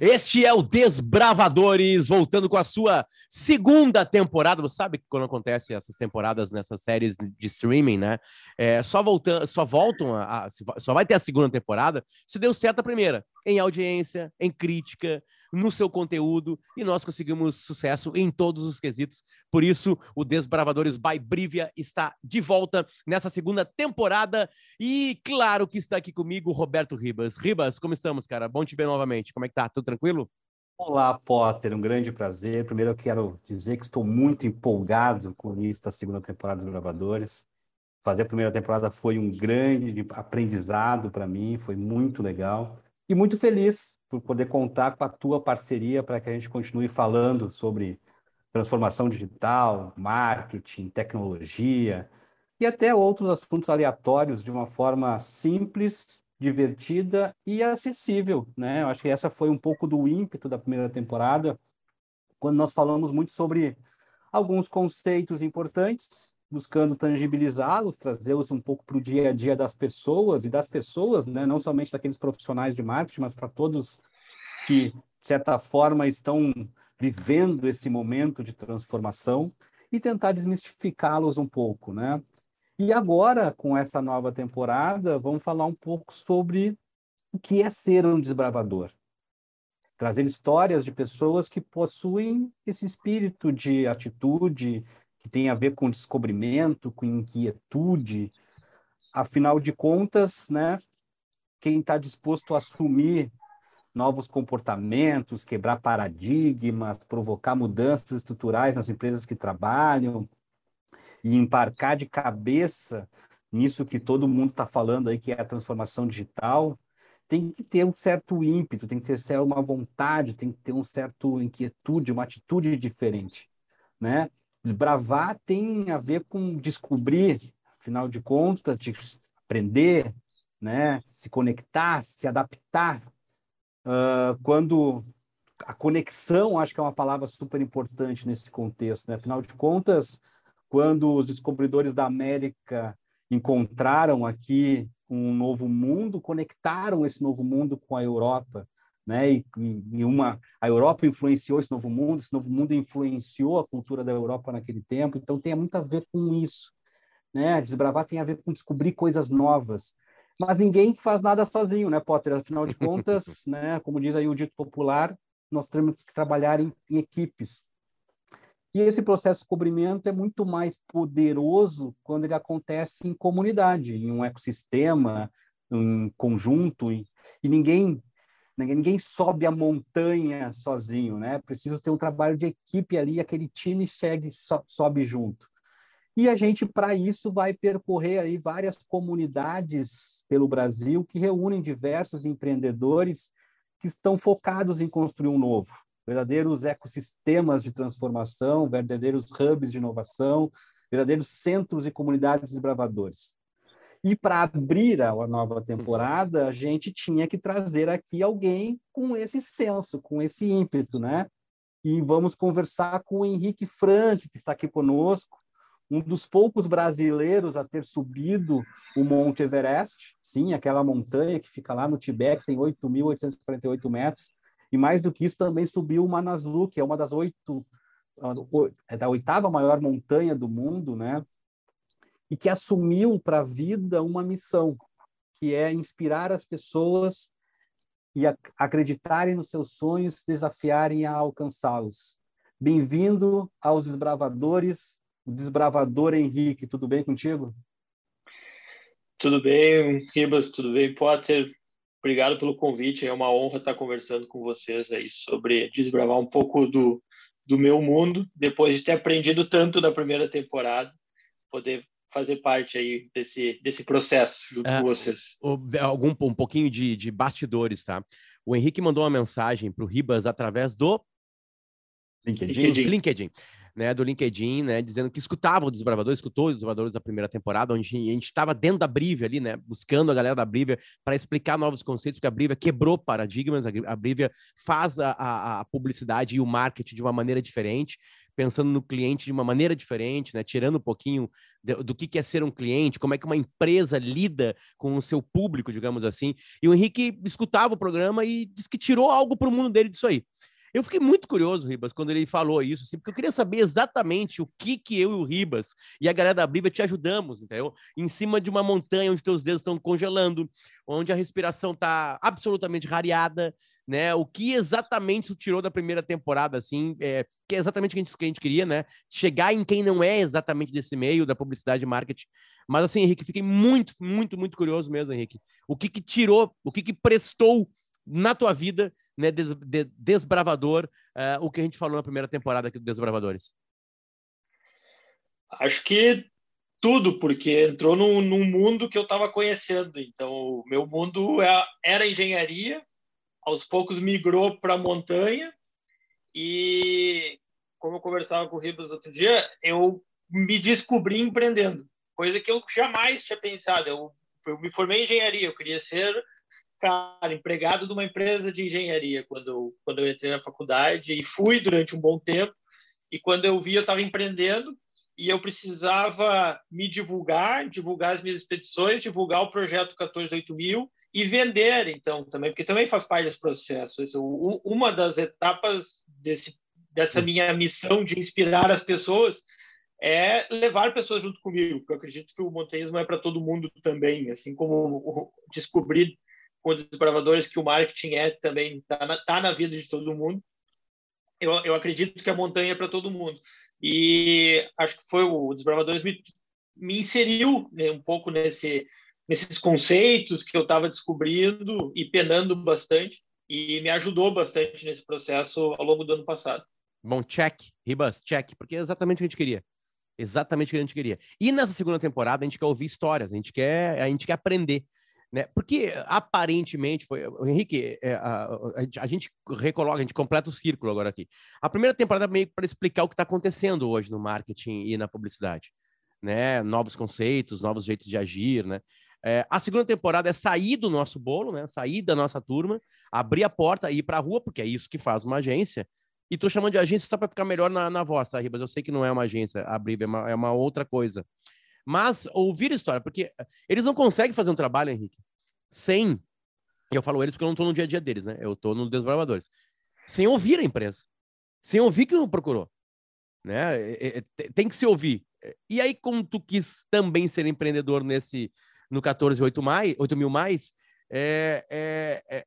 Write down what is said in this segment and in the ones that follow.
Este é o Desbravadores, voltando com a sua segunda temporada. Você sabe que quando acontece essas temporadas nessas séries de streaming, né? É, só voltando, só voltam a, a, só vai ter a segunda temporada se deu certo a primeira em audiência, em crítica, no seu conteúdo, e nós conseguimos sucesso em todos os quesitos. Por isso, o Desbravadores by Brivia está de volta nessa segunda temporada. E claro que está aqui comigo Roberto Ribas. Ribas, como estamos, cara? Bom te ver novamente. Como é que tá? Tudo tranquilo? Olá, Potter, um grande prazer. Primeiro eu quero dizer que estou muito empolgado com isso da segunda temporada dos Gravadores. Fazer a primeira temporada foi um grande aprendizado para mim, foi muito legal e muito feliz por poder contar com a tua parceria para que a gente continue falando sobre transformação digital, marketing, tecnologia e até outros assuntos aleatórios de uma forma simples, divertida e acessível, né? Eu acho que essa foi um pouco do ímpeto da primeira temporada, quando nós falamos muito sobre alguns conceitos importantes buscando tangibilizá-los, trazê-los um pouco para o dia a dia das pessoas e das pessoas, né? não somente daqueles profissionais de marketing, mas para todos que, de certa forma, estão vivendo esse momento de transformação e tentar desmistificá-los um pouco, né? E agora, com essa nova temporada, vamos falar um pouco sobre o que é ser um desbravador. Trazer histórias de pessoas que possuem esse espírito de atitude, que tem a ver com descobrimento, com inquietude. Afinal de contas, né, quem está disposto a assumir novos comportamentos, quebrar paradigmas, provocar mudanças estruturais nas empresas que trabalham e embarcar de cabeça nisso que todo mundo está falando aí, que é a transformação digital, tem que ter um certo ímpeto, tem que ter uma vontade, tem que ter um certo inquietude, uma atitude diferente, né? Desbravar tem a ver com descobrir, afinal de contas, de aprender, né? se conectar, se adaptar. Uh, quando a conexão, acho que é uma palavra super importante nesse contexto. Né? Afinal de contas, quando os descobridores da América encontraram aqui um novo mundo, conectaram esse novo mundo com a Europa né? E, e, uma a Europa influenciou esse novo mundo, esse novo mundo influenciou a cultura da Europa naquele tempo, então tem muito a ver com isso, né? Desbravar tem a ver com descobrir coisas novas. Mas ninguém faz nada sozinho, né, Potter? Afinal de contas, né, como diz aí o dito popular, nós temos que trabalhar em, em equipes. E esse processo de cobrimento é muito mais poderoso quando ele acontece em comunidade, em um ecossistema, em conjunto, e, e ninguém Ninguém sobe a montanha sozinho, né? Precisa ter um trabalho de equipe ali, aquele time segue, sobe junto. E a gente, para isso, vai percorrer aí várias comunidades pelo Brasil que reúnem diversos empreendedores que estão focados em construir um novo, verdadeiros ecossistemas de transformação, verdadeiros hubs de inovação, verdadeiros centros e comunidades desbravadores. E para abrir a nova temporada, a gente tinha que trazer aqui alguém com esse senso, com esse ímpeto, né? E vamos conversar com o Henrique Frank, que está aqui conosco, um dos poucos brasileiros a ter subido o Monte Everest, sim, aquela montanha que fica lá no Tibete, tem 8.848 metros, e mais do que isso também subiu o Manaslu, que é uma das oito, é da oitava maior montanha do mundo, né? E que assumiu para a vida uma missão, que é inspirar as pessoas e acreditarem nos seus sonhos, desafiarem a alcançá-los. Bem-vindo aos Desbravadores, o Desbravador Henrique. Tudo bem contigo? Tudo bem, Ribas, tudo bem, Potter? Obrigado pelo convite, é uma honra estar conversando com vocês aí sobre desbravar um pouco do, do meu mundo, depois de ter aprendido tanto na primeira temporada, poder fazer parte aí desse, desse processo junto é, com vocês. O, algum, um pouquinho de, de bastidores, tá? O Henrique mandou uma mensagem para o Ribas através do LinkedIn. LinkedIn. LinkedIn né, do LinkedIn, né, dizendo que escutava o Desbravador, escutou os Desbravadores da primeira temporada, onde a gente estava dentro da Brivia ali, né, buscando a galera da Brivia para explicar novos conceitos, porque a Brivia quebrou paradigmas, a Brivia faz a, a, a publicidade e o marketing de uma maneira diferente, pensando no cliente de uma maneira diferente, né? Tirando um pouquinho do que é ser um cliente, como é que uma empresa lida com o seu público, digamos assim. E o Henrique escutava o programa e disse que tirou algo para o mundo dele disso aí. Eu fiquei muito curioso, Ribas, quando ele falou isso, assim, porque eu queria saber exatamente o que que eu e o Ribas e a galera da Bíblia te ajudamos, entendeu? Em cima de uma montanha onde teus dedos estão congelando, onde a respiração está absolutamente rareada, né? O que exatamente isso tirou da primeira temporada, assim, é, que é exatamente o que a, gente, queria, né? Chegar em quem não é exatamente desse meio da publicidade e marketing. Mas assim, Henrique, fiquei muito, muito, muito curioso mesmo, Henrique. O que que tirou, o que que prestou na tua vida né, des, de, desbravador, uh, o que a gente falou na primeira temporada aqui do Desbravadores? Acho que tudo, porque entrou num, num mundo que eu estava conhecendo. Então, o meu mundo é, era engenharia, aos poucos migrou para montanha e, como eu conversava com o Ribas outro dia, eu me descobri empreendendo, coisa que eu jamais tinha pensado. Eu, eu me formei em engenharia, eu queria ser cara, empregado de uma empresa de engenharia quando, quando eu entrei na faculdade e fui durante um bom tempo. E quando eu vi, eu estava empreendendo e eu precisava me divulgar, divulgar as minhas expedições, divulgar o projeto 148.000 e vender, então, também, porque também faz parte desse processo. Uma das etapas desse, dessa minha missão de inspirar as pessoas é levar pessoas junto comigo, porque eu acredito que o montanhismo é para todo mundo também, assim como descobrir com os desbravadores que o marketing é também está na, tá na vida de todo mundo. Eu, eu acredito que a montanha é para todo mundo. E acho que foi o Desbravadores me, me inseriu né, um pouco nesse, nesses conceitos que eu estava descobrindo e penando bastante e me ajudou bastante nesse processo ao longo do ano passado. Bom, check, Ribas, check, porque é exatamente o que a gente queria. Exatamente o que a gente queria. E nessa segunda temporada a gente quer ouvir histórias, a gente quer, a gente quer aprender. Né? Porque aparentemente foi. Henrique, é, a, a, gente recoloca, a gente completa o círculo agora aqui. A primeira temporada é meio para explicar o que está acontecendo hoje no marketing e na publicidade. Né? Novos conceitos, novos jeitos de agir, né? É, a segunda temporada é sair do nosso bolo, né? Sair da nossa turma, abrir a porta e ir para a rua, porque é isso que faz uma agência. E tô chamando de agência só para ficar melhor na, na voz, tá, Ribas? Eu sei que não é uma agência, a Briva é uma, é uma outra coisa. Mas ouvir história, porque eles não conseguem fazer um trabalho, Henrique, sem. Eu falo eles porque eu não estou no dia a dia deles, né? Eu estou no Desbravadores. Sem ouvir a empresa. Sem ouvir que não procurou. Né? É, é, é, tem que se ouvir. E aí, como tu quis também ser empreendedor nesse no 14 8 mais, 8 mil mais, é, é, é,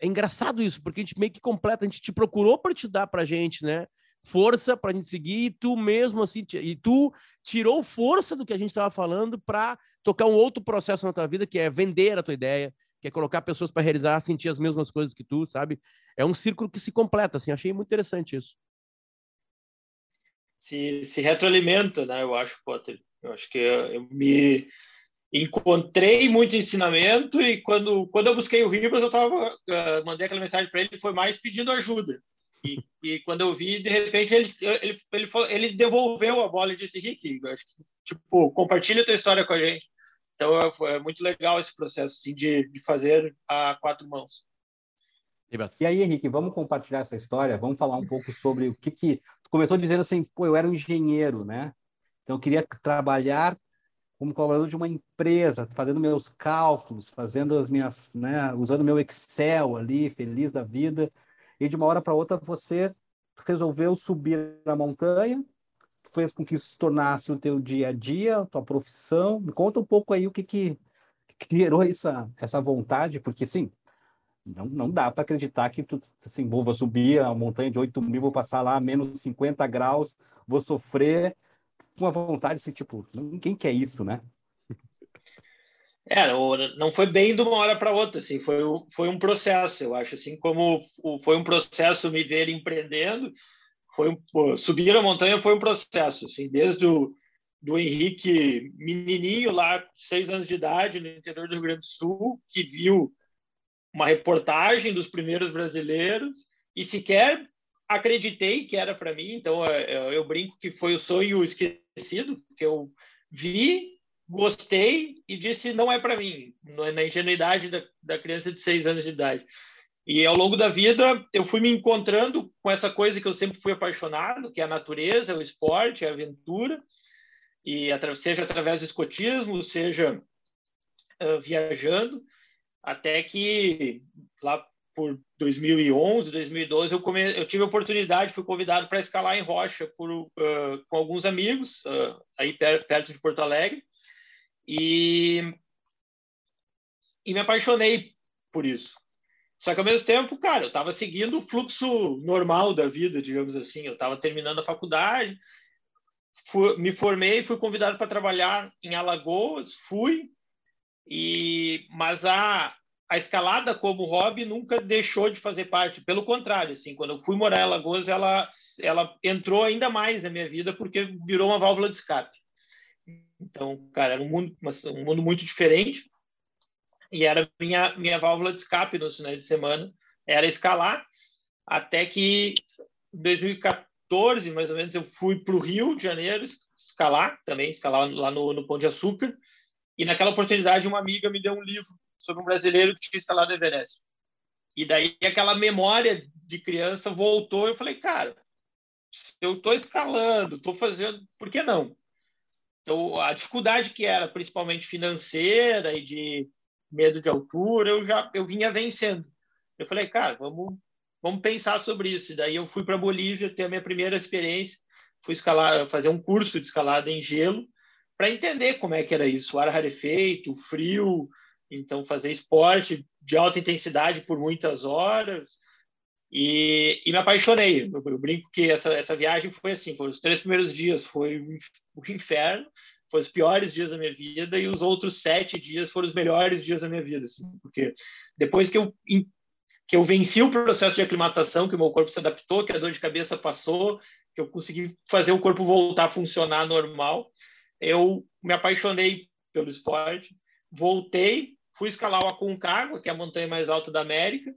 é engraçado isso, porque a gente meio que completa, a gente te procurou para te dar pra gente, né? força para a gente seguir e tu mesmo assim, e tu tirou força do que a gente estava falando para tocar um outro processo na tua vida, que é vender a tua ideia, que é colocar pessoas para realizar, sentir as mesmas coisas que tu, sabe? É um círculo que se completa, assim, achei muito interessante isso. Se, se retroalimenta, né? Eu acho, Potter. Eu acho que eu, eu me encontrei muito ensinamento e quando, quando eu busquei o Ribas, eu tava, uh, mandei aquela mensagem para ele, foi mais pedindo ajuda. E, e, quando eu vi, de repente, ele, ele, ele, falou, ele devolveu a bola e disse, Rick, acho que, tipo, compartilha a tua história com a gente. Então, é, é muito legal esse processo, assim, de, de fazer a quatro mãos. E aí, Henrique, vamos compartilhar essa história? Vamos falar um pouco sobre o que que... Tu começou dizendo assim, pô, eu era um engenheiro, né? Então, eu queria trabalhar como colaborador de uma empresa, fazendo meus cálculos, fazendo as minhas, né, usando meu Excel ali, feliz da vida e de uma hora para outra você resolveu subir a montanha, fez com que isso se tornasse o teu dia a dia, a tua profissão. Me conta um pouco aí o que que, que gerou essa, essa vontade, porque sim, não, não dá para acreditar que tu, assim, vou subir a montanha de 8 mil, vou passar lá menos 50 graus, vou sofrer com a vontade, assim, tipo, ninguém quer isso, né? É, não foi bem de uma hora para outra, assim, foi, foi um processo, eu acho, assim como foi um processo me ver empreendendo, foi um, subir a montanha foi um processo, assim, desde o do Henrique menininho lá, seis anos de idade, no interior do Rio Grande do Sul, que viu uma reportagem dos primeiros brasileiros e sequer acreditei que era para mim, então eu, eu brinco que foi o sonho esquecido, que eu vi gostei e disse não é para mim, é na ingenuidade da, da criança de seis anos de idade. E ao longo da vida, eu fui me encontrando com essa coisa que eu sempre fui apaixonado, que é a natureza, o esporte, a aventura, e seja através do escotismo, seja uh, viajando, até que lá por 2011, 2012, eu, come... eu tive a oportunidade, fui convidado para escalar em rocha por, uh, com alguns amigos, uh, aí per perto de Porto Alegre, e... e me apaixonei por isso. Só que ao mesmo tempo, cara, eu estava seguindo o fluxo normal da vida, digamos assim. Eu estava terminando a faculdade, fui, me formei, fui convidado para trabalhar em Alagoas, fui, e mas a, a escalada como hobby nunca deixou de fazer parte. Pelo contrário, assim, quando eu fui morar em Alagoas, ela, ela entrou ainda mais na minha vida porque virou uma válvula de escape. Então, cara, era um mundo, um mundo muito diferente e era minha minha válvula de escape nos finais de semana era escalar até que em 2014 mais ou menos eu fui para o Rio de Janeiro escalar também escalar lá no, no Pão de Açúcar e naquela oportunidade uma amiga me deu um livro sobre um brasileiro que tinha escalado o Everest e daí aquela memória de criança voltou eu falei cara eu estou escalando estou fazendo por que não então a dificuldade que era principalmente financeira e de medo de altura, eu já eu vinha vencendo. Eu falei, cara, vamos vamos pensar sobre isso. E daí eu fui para Bolívia ter a minha primeira experiência, fui escalar, fazer um curso de escalada em gelo para entender como é que era isso, o ar rarefeito, o frio, então fazer esporte de alta intensidade por muitas horas. E, e me apaixonei. Eu, eu, brinco que essa, essa viagem foi assim: foram os três primeiros dias, foi o inferno, foram os piores dias da minha vida e os outros sete dias foram os melhores dias da minha vida, assim, porque depois que eu que eu venci o processo de aclimatação, que o meu corpo se adaptou, que a dor de cabeça passou, que eu consegui fazer o corpo voltar a funcionar normal, eu me apaixonei pelo esporte, voltei, fui escalar o Aconcagua, que é a montanha mais alta da América,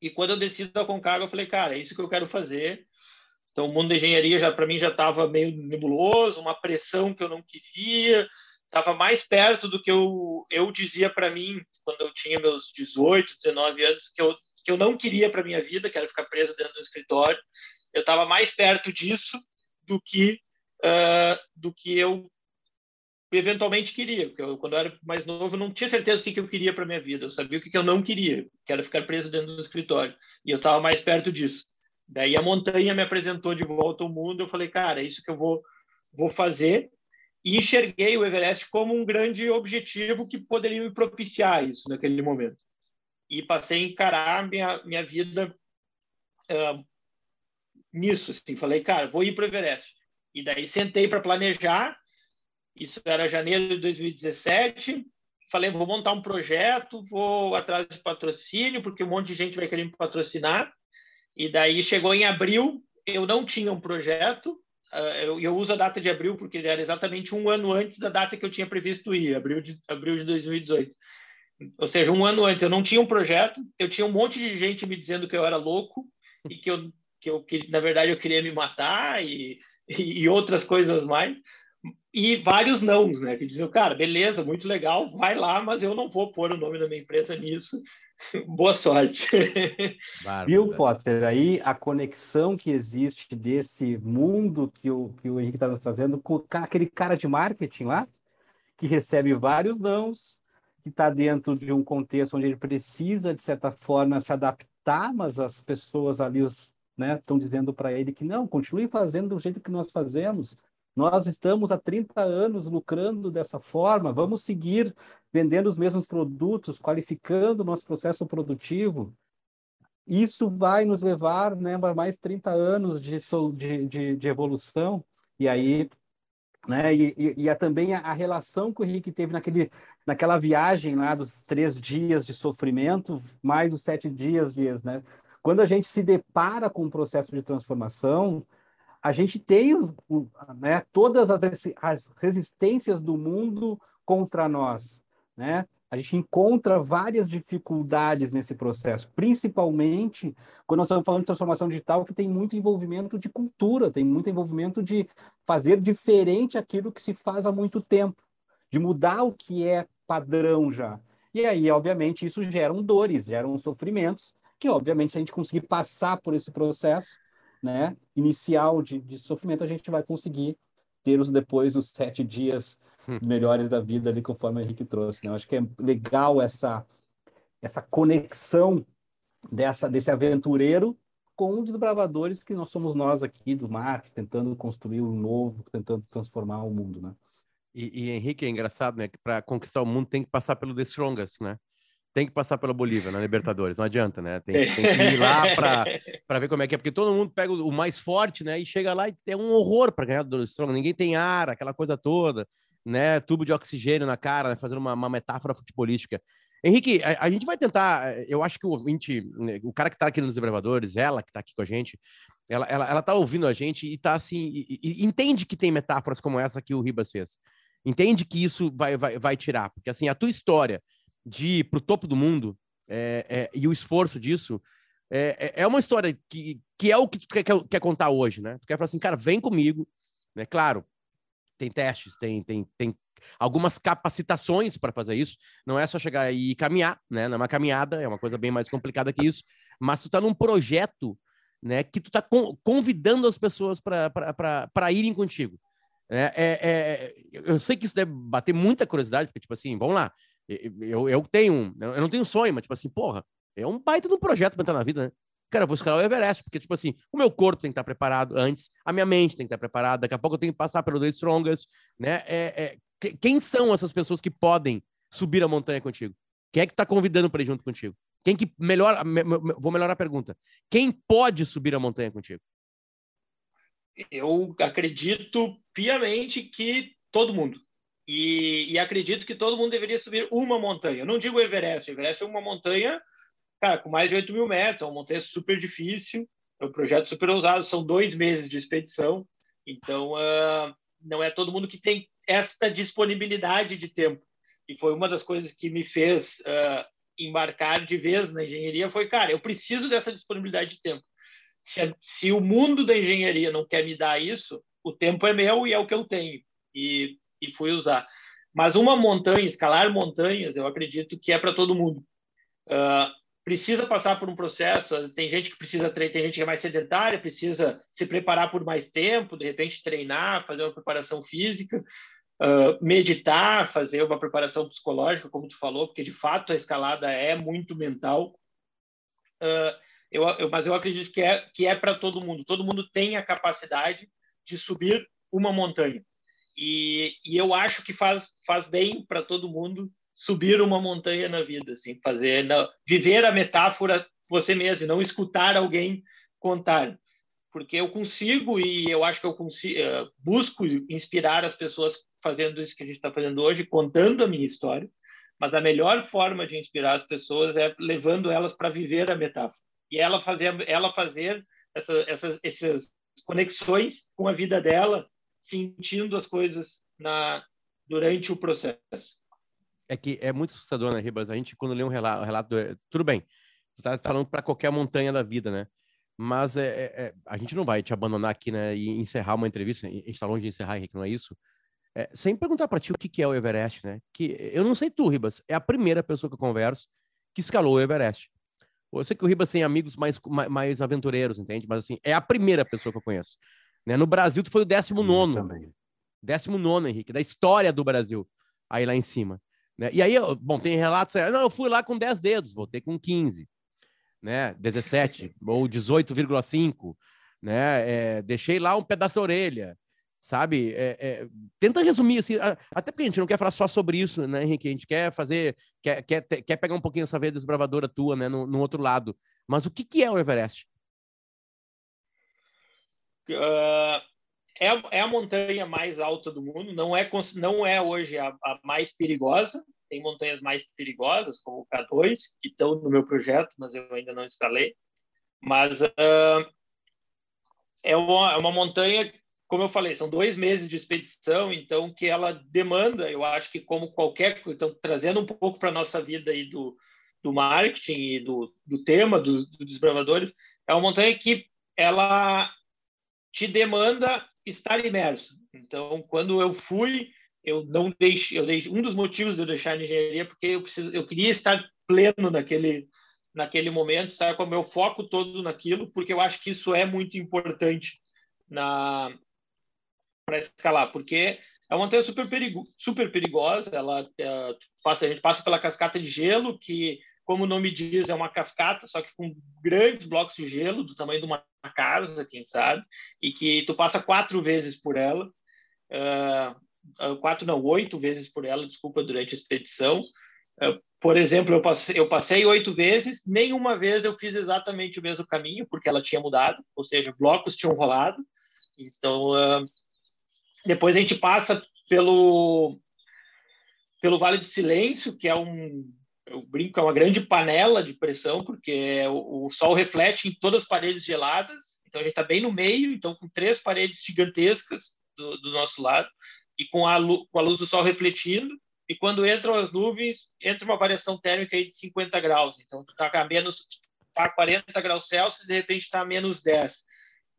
e quando eu desci do Aconcagua, eu falei, cara, é isso que eu quero fazer, então, o mundo da engenharia já para mim já estava meio nebuloso, uma pressão que eu não queria, estava mais perto do que eu, eu dizia para mim quando eu tinha meus 18, 19 anos, que eu, que eu não queria para minha vida, que era ficar preso dentro do escritório. Eu estava mais perto disso do que uh, do que eu eventualmente queria. Porque eu, quando eu era mais novo, não tinha certeza do que, que eu queria para minha vida. Eu sabia o que, que eu não queria, que era ficar preso dentro do escritório. E eu estava mais perto disso. Daí a montanha me apresentou de volta ao mundo. Eu falei, cara, é isso que eu vou, vou fazer. E enxerguei o Everest como um grande objetivo que poderia me propiciar isso naquele momento. E passei a encarar minha, minha vida uh, nisso. Assim. Falei, cara, vou ir para o Everest. E daí sentei para planejar. Isso era janeiro de 2017. Falei, vou montar um projeto, vou atrás de patrocínio, porque um monte de gente vai querer me patrocinar. E daí chegou em abril, eu não tinha um projeto, ah, eu, eu, uso a data de abril porque era exatamente um ano antes da data que eu tinha previsto ir, abril de, abril de 2018. Ou seja, um ano antes eu não tinha um projeto, eu tinha um monte de gente me dizendo que eu era louco e que eu, que eu que, na verdade, eu queria me matar e, e outras coisas mais. E vários nãos, né? Que diziam, cara, beleza, muito legal, vai lá, mas eu não vou pôr o nome da minha empresa nisso Boa sorte. Viu, Potter? Aí a conexão que existe desse mundo que o, que o Henrique está nos trazendo com aquele cara de marketing lá, que recebe vários nãos, que está dentro de um contexto onde ele precisa, de certa forma, se adaptar, mas as pessoas ali estão né, dizendo para ele que não, continue fazendo do jeito que nós fazemos. Nós estamos há 30 anos lucrando dessa forma, vamos seguir vendendo os mesmos produtos, qualificando o nosso processo produtivo. Isso vai nos levar né, para mais 30 anos de, de, de, evolução. E aí, né, e, e, e é também a, a, relação que o Henrique teve naquele, naquela viagem lá dos três dias de sofrimento, mais os sete dias de né? Quando a gente se depara com um processo de transformação, a gente tem né, todas as, as resistências do mundo contra nós. Né? A gente encontra várias dificuldades nesse processo, principalmente quando nós estamos falando de transformação digital, que tem muito envolvimento de cultura, tem muito envolvimento de fazer diferente aquilo que se faz há muito tempo, de mudar o que é padrão já. E aí, obviamente, isso gera dores, geram sofrimentos, que obviamente se a gente conseguir passar por esse processo, né, inicial de, de sofrimento, a gente vai conseguir ter os depois os sete dias hum. melhores da vida ali, conforme o Henrique trouxe. Né? Eu acho que é legal essa essa conexão dessa desse aventureiro com desbravadores que nós somos nós aqui do marketing, tentando construir o um novo, tentando transformar o mundo, né? E, e Henrique, é engraçado, né? Que para conquistar o mundo tem que passar pelo The Strongest, né? Tem que passar pela Bolívia, na Libertadores, não adianta, né? Tem, tem que ir lá para ver como é que é, porque todo mundo pega o mais forte, né? E chega lá e é um horror para ganhar do Strong, ninguém tem ar, aquela coisa toda, né? Tubo de oxigênio na cara, né? fazendo uma, uma metáfora futebolística. Henrique, a, a, gente vai tentar. Eu acho que o ouvinte, o cara que está aqui nos Desbravadores, ela que está aqui com a gente, ela, ela, ela tá ouvindo a gente e está assim, e, e, entende que tem metáforas como essa que o Ribas fez. Entende que isso vai, vai, vai tirar, porque assim, a tua história de ir para o topo do mundo é, é, e o esforço disso é, é, é uma história que, que é o que tu quer, quer contar hoje, né? Tu quer falar assim, cara, vem comigo, né? Claro, tem testes, tem, tem, tem algumas capacitações para fazer isso. Não é só chegar e caminhar, né? Não é uma caminhada, é uma coisa bem mais complicada que isso. Mas tu tá num projeto, né? Que tu tá convidando as pessoas para irem contigo. É, é, é, eu sei que isso deve bater muita curiosidade, porque, tipo assim, vamos lá, eu, eu tenho, eu não tenho sonho, mas, tipo assim, porra, é um baita de um projeto para entrar na vida, né? Cara, eu vou escalar o Everest, porque, tipo assim, o meu corpo tem que estar preparado antes, a minha mente tem que estar preparada, daqui a pouco eu tenho que passar pelo The Strongest, né? É, é, quem são essas pessoas que podem subir a montanha contigo? Quem é que está convidando para ir junto contigo? Quem que melhor, vou melhorar a pergunta. Quem pode subir a montanha contigo? Eu acredito piamente que todo mundo. E, e, acredito que todo mundo deveria subir uma montanha. Não digo Everest. Everest é uma montanha cara, com mais de 8 mil metros, é uma montanha super difícil, é um projeto super ousado, são dois meses de expedição, então uh, não é todo mundo que tem esta disponibilidade de tempo. E foi uma das coisas que me fez uh, embarcar de vez na engenharia, foi, cara, eu preciso dessa disponibilidade de tempo. Se, se o mundo da engenharia não quer me dar isso, o tempo é meu e é o que eu tenho. E, e fui usar. Mas uma montanha, escalar montanhas, eu acredito que é para todo mundo. Uh, precisa passar por um processo. Tem gente que precisa tem gente que é mais sedentária, precisa se preparar por mais tempo, de repente treinar, fazer uma preparação física, uh, meditar, fazer uma preparação psicológica, como tu falou, porque de fato a escalada é muito mental. Uh, eu, eu, mas eu acredito que é que é para todo mundo. Todo mundo tem a capacidade de subir uma montanha. E, e eu acho que faz, faz bem para todo mundo subir uma montanha na vida, assim, fazer, viver a metáfora você mesmo, não escutar alguém contar, porque eu consigo e eu acho que eu consigo, uh, busco inspirar as pessoas fazendo isso que a gente está fazendo hoje, contando a minha história, mas a melhor forma de inspirar as pessoas é levando elas para viver a metáfora. E ela fazer, ela fazer essa, essas, essas conexões com a vida dela, sentindo as coisas na durante o processo é que é muito assustador, né, Ribas? A gente, quando lê um relato, relato do... tudo bem, você tá falando para qualquer montanha da vida, né? Mas é, é, é, a gente não vai te abandonar aqui, né, e encerrar uma entrevista, a gente está longe de encerrar, Henrique, não é isso? É, sem perguntar para ti o que, que é o Everest, né? Que eu não sei tu, Ribas, é a primeira pessoa que eu converso que escalou o Everest. Eu sei que o Ribas tem amigos mais, mais aventureiros, entende? Mas assim, é a primeira pessoa que eu conheço. Né? No Brasil, tu foi o 19 19 Henrique, da história do Brasil, aí lá em cima. Né? E aí, bom, tem relatos, não, eu fui lá com 10 dedos, voltei com 15, né? 17 ou 18,5, né? É, deixei lá um pedaço da orelha, sabe? É, é, tenta resumir, assim, até porque a gente não quer falar só sobre isso, né, Henrique? A gente quer fazer, quer, quer, quer pegar um pouquinho essa veia desbravadora tua, né, no, no outro lado. Mas o que, que é o Everest? Uh, é, é a montanha mais alta do mundo, não é, não é hoje a, a mais perigosa, tem montanhas mais perigosas, como o K2, que estão no meu projeto, mas eu ainda não instalei. Mas uh, é, uma, é uma montanha, como eu falei, são dois meses de expedição, então que ela demanda, eu acho que como qualquer, então trazendo um pouco para a nossa vida aí do, do marketing e do, do tema dos, dos desbravadores, é uma montanha que ela te demanda estar imerso. Então, quando eu fui, eu não deixei, eu deixei, um dos motivos de eu deixar a engenharia porque eu preciso, eu queria estar pleno naquele naquele momento, sabe, com o meu foco todo naquilo, porque eu acho que isso é muito importante na para escalar, porque é uma montanha super, perigo, super perigosa, ela é, passa, a gente passa pela cascata de gelo, que, como o nome diz, é uma cascata, só que com grandes blocos de gelo, do tamanho de uma casa, quem sabe, e que tu passa quatro vezes por ela, uh, quatro não, oito vezes por ela, desculpa, durante a expedição, por exemplo, eu passei, eu passei oito vezes, nenhuma vez eu fiz exatamente o mesmo caminho, porque ela tinha mudado, ou seja, blocos tinham rolado. Então, uh, depois a gente passa pelo, pelo Vale do Silêncio, que é um, eu brinco, é uma grande panela de pressão, porque o, o sol reflete em todas as paredes geladas, então a gente está bem no meio, então com três paredes gigantescas do, do nosso lado, e com a, com a luz do sol refletindo, e quando entram as nuvens, entra uma variação térmica aí de 50 graus. Então, está a menos tá a 40 graus Celsius, de repente está a menos 10.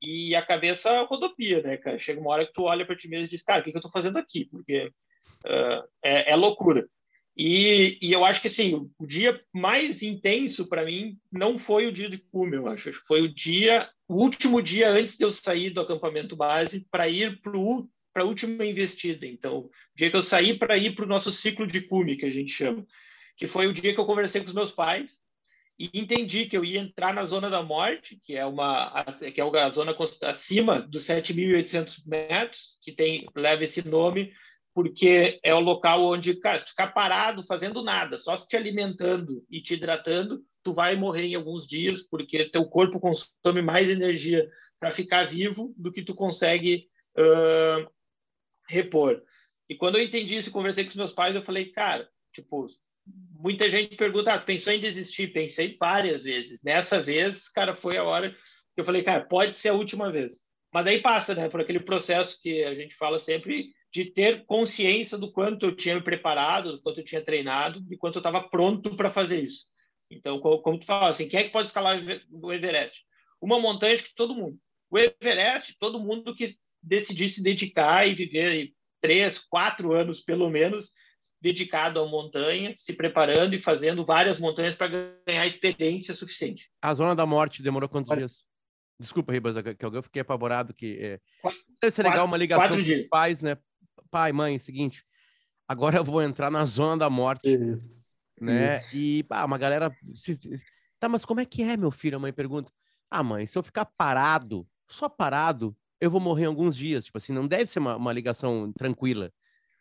E a cabeça rodopia, né, cara? Chega uma hora que tu olha para ti mesmo e diz, cara, o que, que eu estou fazendo aqui? Porque uh, é, é, loucura. E, e, eu acho que, assim, o dia mais intenso para mim não foi o dia de cume, eu acho. Foi o dia, o último dia antes de eu sair do acampamento base para ir para a última investida. Então, o dia que eu saí para ir para o nosso ciclo de cume, que a gente chama, que foi o dia que eu conversei com os meus pais e entendi que eu ia entrar na zona da morte, que é uma que é a zona acima dos 7.800 metros, que tem leva esse nome porque é o local onde, cara, se ficar parado fazendo nada, só se te alimentando e te hidratando, tu vai morrer em alguns dias, porque teu corpo consome mais energia para ficar vivo do que tu consegue uh, repor. E quando eu entendi isso, conversei com os meus pais, eu falei, cara, tipo, muita gente pergunta, ah, pensou em desistir? Pensei várias vezes. Nessa vez, cara, foi a hora que eu falei, cara, pode ser a última vez. Mas daí passa, né, por aquele processo que a gente fala sempre de ter consciência do quanto eu tinha me preparado, do quanto eu tinha treinado, de quanto eu estava pronto para fazer isso. Então, como tu fala, assim, quem é que pode escalar o Everest? Uma montanha que todo mundo. O Everest, todo mundo que decidir se dedicar e viver três, quatro anos, pelo menos, dedicado à montanha, se preparando e fazendo várias montanhas para ganhar experiência suficiente. A Zona da Morte demorou quantos dias? Desculpa, Ribas, que eu fiquei apavorado que... É... Quatro, Deve ser legal uma ligação com os pais, né? Pai, mãe, seguinte, agora eu vou entrar na Zona da Morte, Isso. né? Isso. E, pá, uma galera... Se... Tá, mas como é que é, meu filho? A mãe pergunta. Ah, mãe, se eu ficar parado, só parado, eu vou morrer em alguns dias. Tipo assim, não deve ser uma, uma ligação tranquila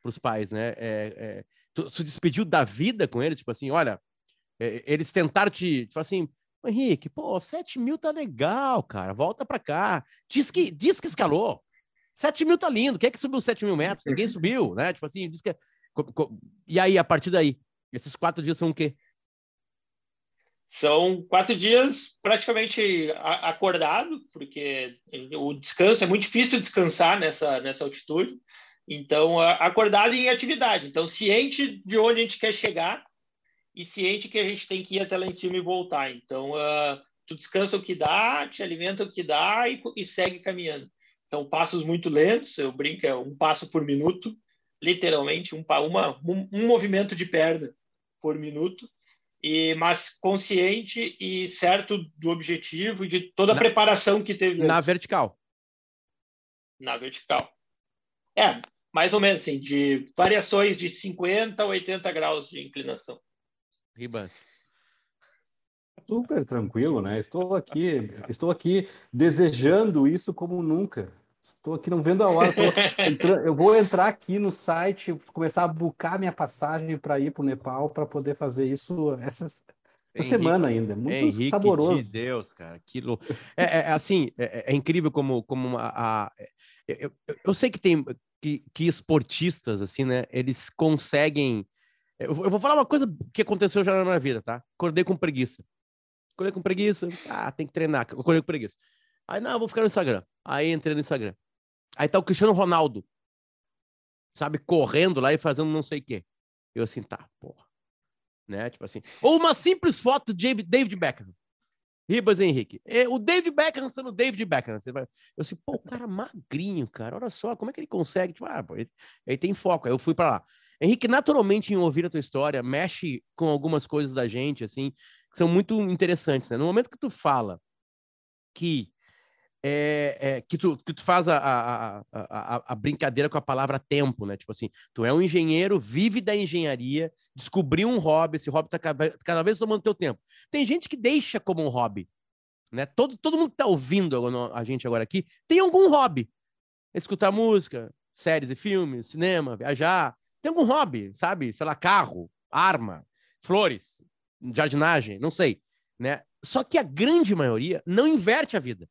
para os pais, né? É, é, tu se despediu da vida com eles, tipo assim, olha, é, eles tentaram te, tipo assim, Henrique, pô, 7 mil tá legal, cara, volta para cá. Diz que, diz que escalou. 7 mil tá lindo, quem é que subiu 7 mil metros? Ninguém subiu, né? Tipo assim, diz que. É, e aí, a partir daí, esses quatro dias são o quê? São quatro dias praticamente acordado, porque o descanso é muito difícil descansar nessa, nessa altitude. Então, acordado em atividade. Então, ciente de onde a gente quer chegar e ciente que a gente tem que ir até lá em cima e voltar. Então, uh, tu descansa o que dá, te alimenta o que dá e, e segue caminhando. Então, passos muito lentos, eu brinco, é um passo por minuto, literalmente, um, uma, um, um movimento de perna por minuto e mas consciente e certo do objetivo e de toda a na, preparação que teve. Na vertical. Na vertical. É, mais ou menos assim, de variações de 50 a 80 graus de inclinação. Ribas. Super tranquilo, né? Estou aqui, estou aqui desejando isso como nunca. Estou aqui não vendo a hora. Entrando, eu vou entrar aqui no site, começar a buscar minha passagem para ir para o Nepal para poder fazer isso essa, essa Henrique, semana ainda. Muito Henrique saboroso. de Deus, cara. Aquilo. É, é, é assim, é, é, incrível como, como uma, a, eu, eu, eu, sei que tem que, que esportistas, assim, né? Eles conseguem. Eu, eu vou falar uma coisa que aconteceu já na minha vida, tá? Acordei com preguiça. Acordei com preguiça. Ah, tem que treinar. Acordei com preguiça. Aí, não, vou ficar no Instagram. Aí entrei no Instagram. Aí tá o Cristiano Ronaldo, sabe, correndo lá e fazendo não sei o quê. Eu assim, tá, porra. Né? Tipo assim. Ou uma simples foto de David Beckham. Ribas Henrique. O David Beckham sendo David Beckham. Você vai... Eu assim, pô, o cara magrinho, cara. Olha só, como é que ele consegue? Tipo, ah, pô, ele, ele tem foco. Aí eu fui para lá. Henrique, naturalmente, em ouvir a tua história, mexe com algumas coisas da gente, assim, que são muito interessantes, né? No momento que tu fala que é, é, que, tu, que tu faz a, a, a, a, brincadeira com a palavra tempo, né? Tipo assim, tu é um engenheiro, vive da engenharia, descobriu um hobby, esse hobby tá cada, cada vez tomando teu tempo. Tem gente que deixa como um hobby, né? Todo, todo mundo que tá ouvindo a gente agora aqui tem algum hobby. Escutar música, séries e filmes, cinema, viajar. Tem algum hobby, sabe? Sei lá, carro, arma, flores, jardinagem, não sei, né? Só que a grande maioria não inverte a vida.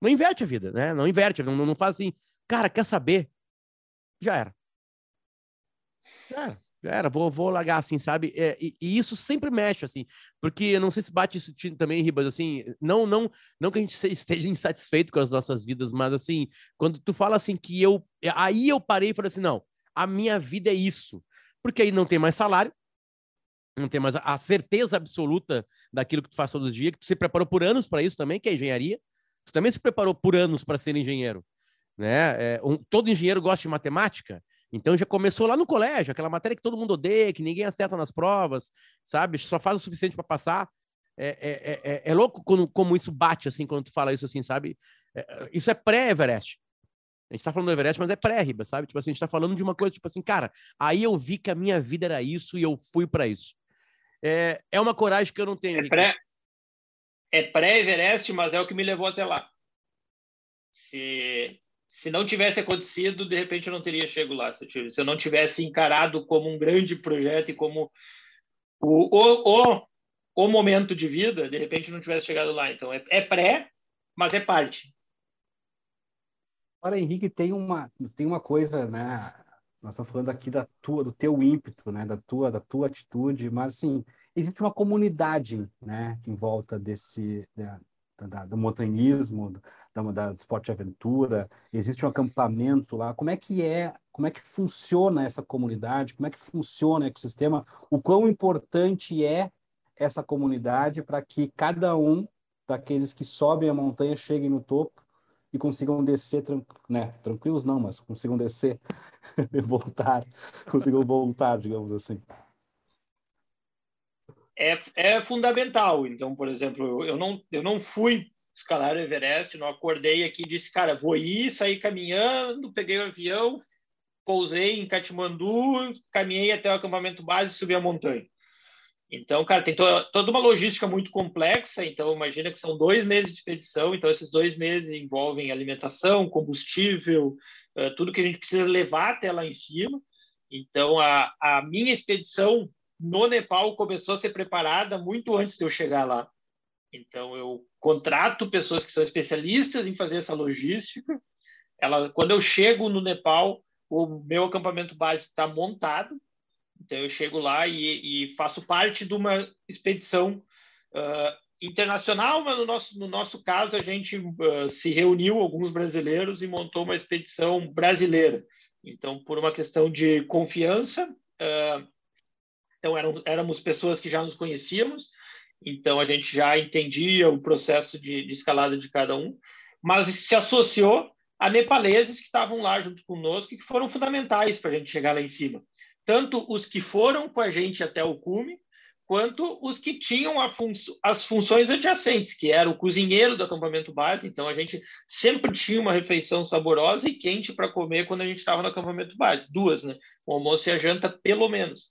Não inverte a vida, né? Não inverte, não, não faz assim, cara, quer saber? Já era. Já era, já era, vou, vou largar assim, sabe? É, e, e, isso sempre mexe, assim, porque eu não sei se bate isso também, Ribas, assim, não, não, não que a gente esteja insatisfeito com as nossas vidas, mas assim, quando tu fala assim que eu, aí eu parei e falei assim, não, a minha vida é isso, porque aí não tem mais salário, não tem mais a certeza absoluta daquilo que tu faz todo dia, que tu se preparou por anos para isso também, que é engenharia. Tu também se preparou por anos para ser engenheiro, né? É, um, todo engenheiro gosta de matemática, então já começou lá no colégio, aquela matéria que todo mundo odeia, que ninguém acerta nas provas, sabe? Só faz o suficiente para passar. É, é, é, é, louco quando, como isso bate, assim, quando tu fala isso, assim, sabe? É, isso é pré-Everest. A gente tá falando do Everest, mas é pré-riba, sabe? Tipo assim, a gente tá falando de uma coisa, tipo assim, cara, aí eu vi que a minha vida era isso e eu fui para isso é, é uma coragem que eu não tenho. É pré, é pré-Everest, mas é o que me levou até lá. Se, se não tivesse acontecido, de repente eu não teria chegado lá. Se eu, se eu não tivesse encarado como um grande projeto e como o, o, o, o momento de vida, de repente não tivesse chegado lá. Então é, é pré, mas é parte. Olha, Henrique, tem uma, tem uma coisa, né? Nós estamos falando aqui da tua, do teu ímpeto, né? Da tua, da tua atitude, mas assim existe uma comunidade, né? Em volta desse da, da, do montanhismo, da, da, do esporte de aventura. Existe um acampamento lá. Como é que é? Como é que funciona essa comunidade? Como é que funciona o ecossistema? O quão importante é essa comunidade para que cada um daqueles que sobem a montanha cheguem no topo e consigam descer, né? Tranquilos não, mas consigam descer e voltar, consigam voltar, digamos assim. É, é fundamental. Então, por exemplo, eu não, eu não fui escalar o Everest, não acordei aqui e disse, cara, vou ir, sair caminhando, peguei o avião, pousei em Katmandu, caminhei até o acampamento base e subi a montanha. Então, cara, tem to toda uma logística muito complexa. Então, imagina que são dois meses de expedição. Então, esses dois meses envolvem alimentação, combustível, uh, tudo que a gente precisa levar até lá em cima. Então, a, a minha expedição no Nepal começou a ser preparada muito antes de eu chegar lá. Então, eu contrato pessoas que são especialistas em fazer essa logística. Ela, quando eu chego no Nepal, o meu acampamento base está montado. Então eu chego lá e, e faço parte de uma expedição uh, internacional, mas no nosso, no nosso caso a gente uh, se reuniu, alguns brasileiros, e montou uma expedição brasileira. Então, por uma questão de confiança, uh, então eram, éramos pessoas que já nos conhecíamos, então a gente já entendia o processo de, de escalada de cada um, mas se associou a nepaleses que estavam lá junto conosco e que foram fundamentais para a gente chegar lá em cima tanto os que foram com a gente até o cume, quanto os que tinham fun as funções adjacentes, que era o cozinheiro do acampamento base. Então, a gente sempre tinha uma refeição saborosa e quente para comer quando a gente estava no acampamento base. Duas, né? O almoço e a janta, pelo menos.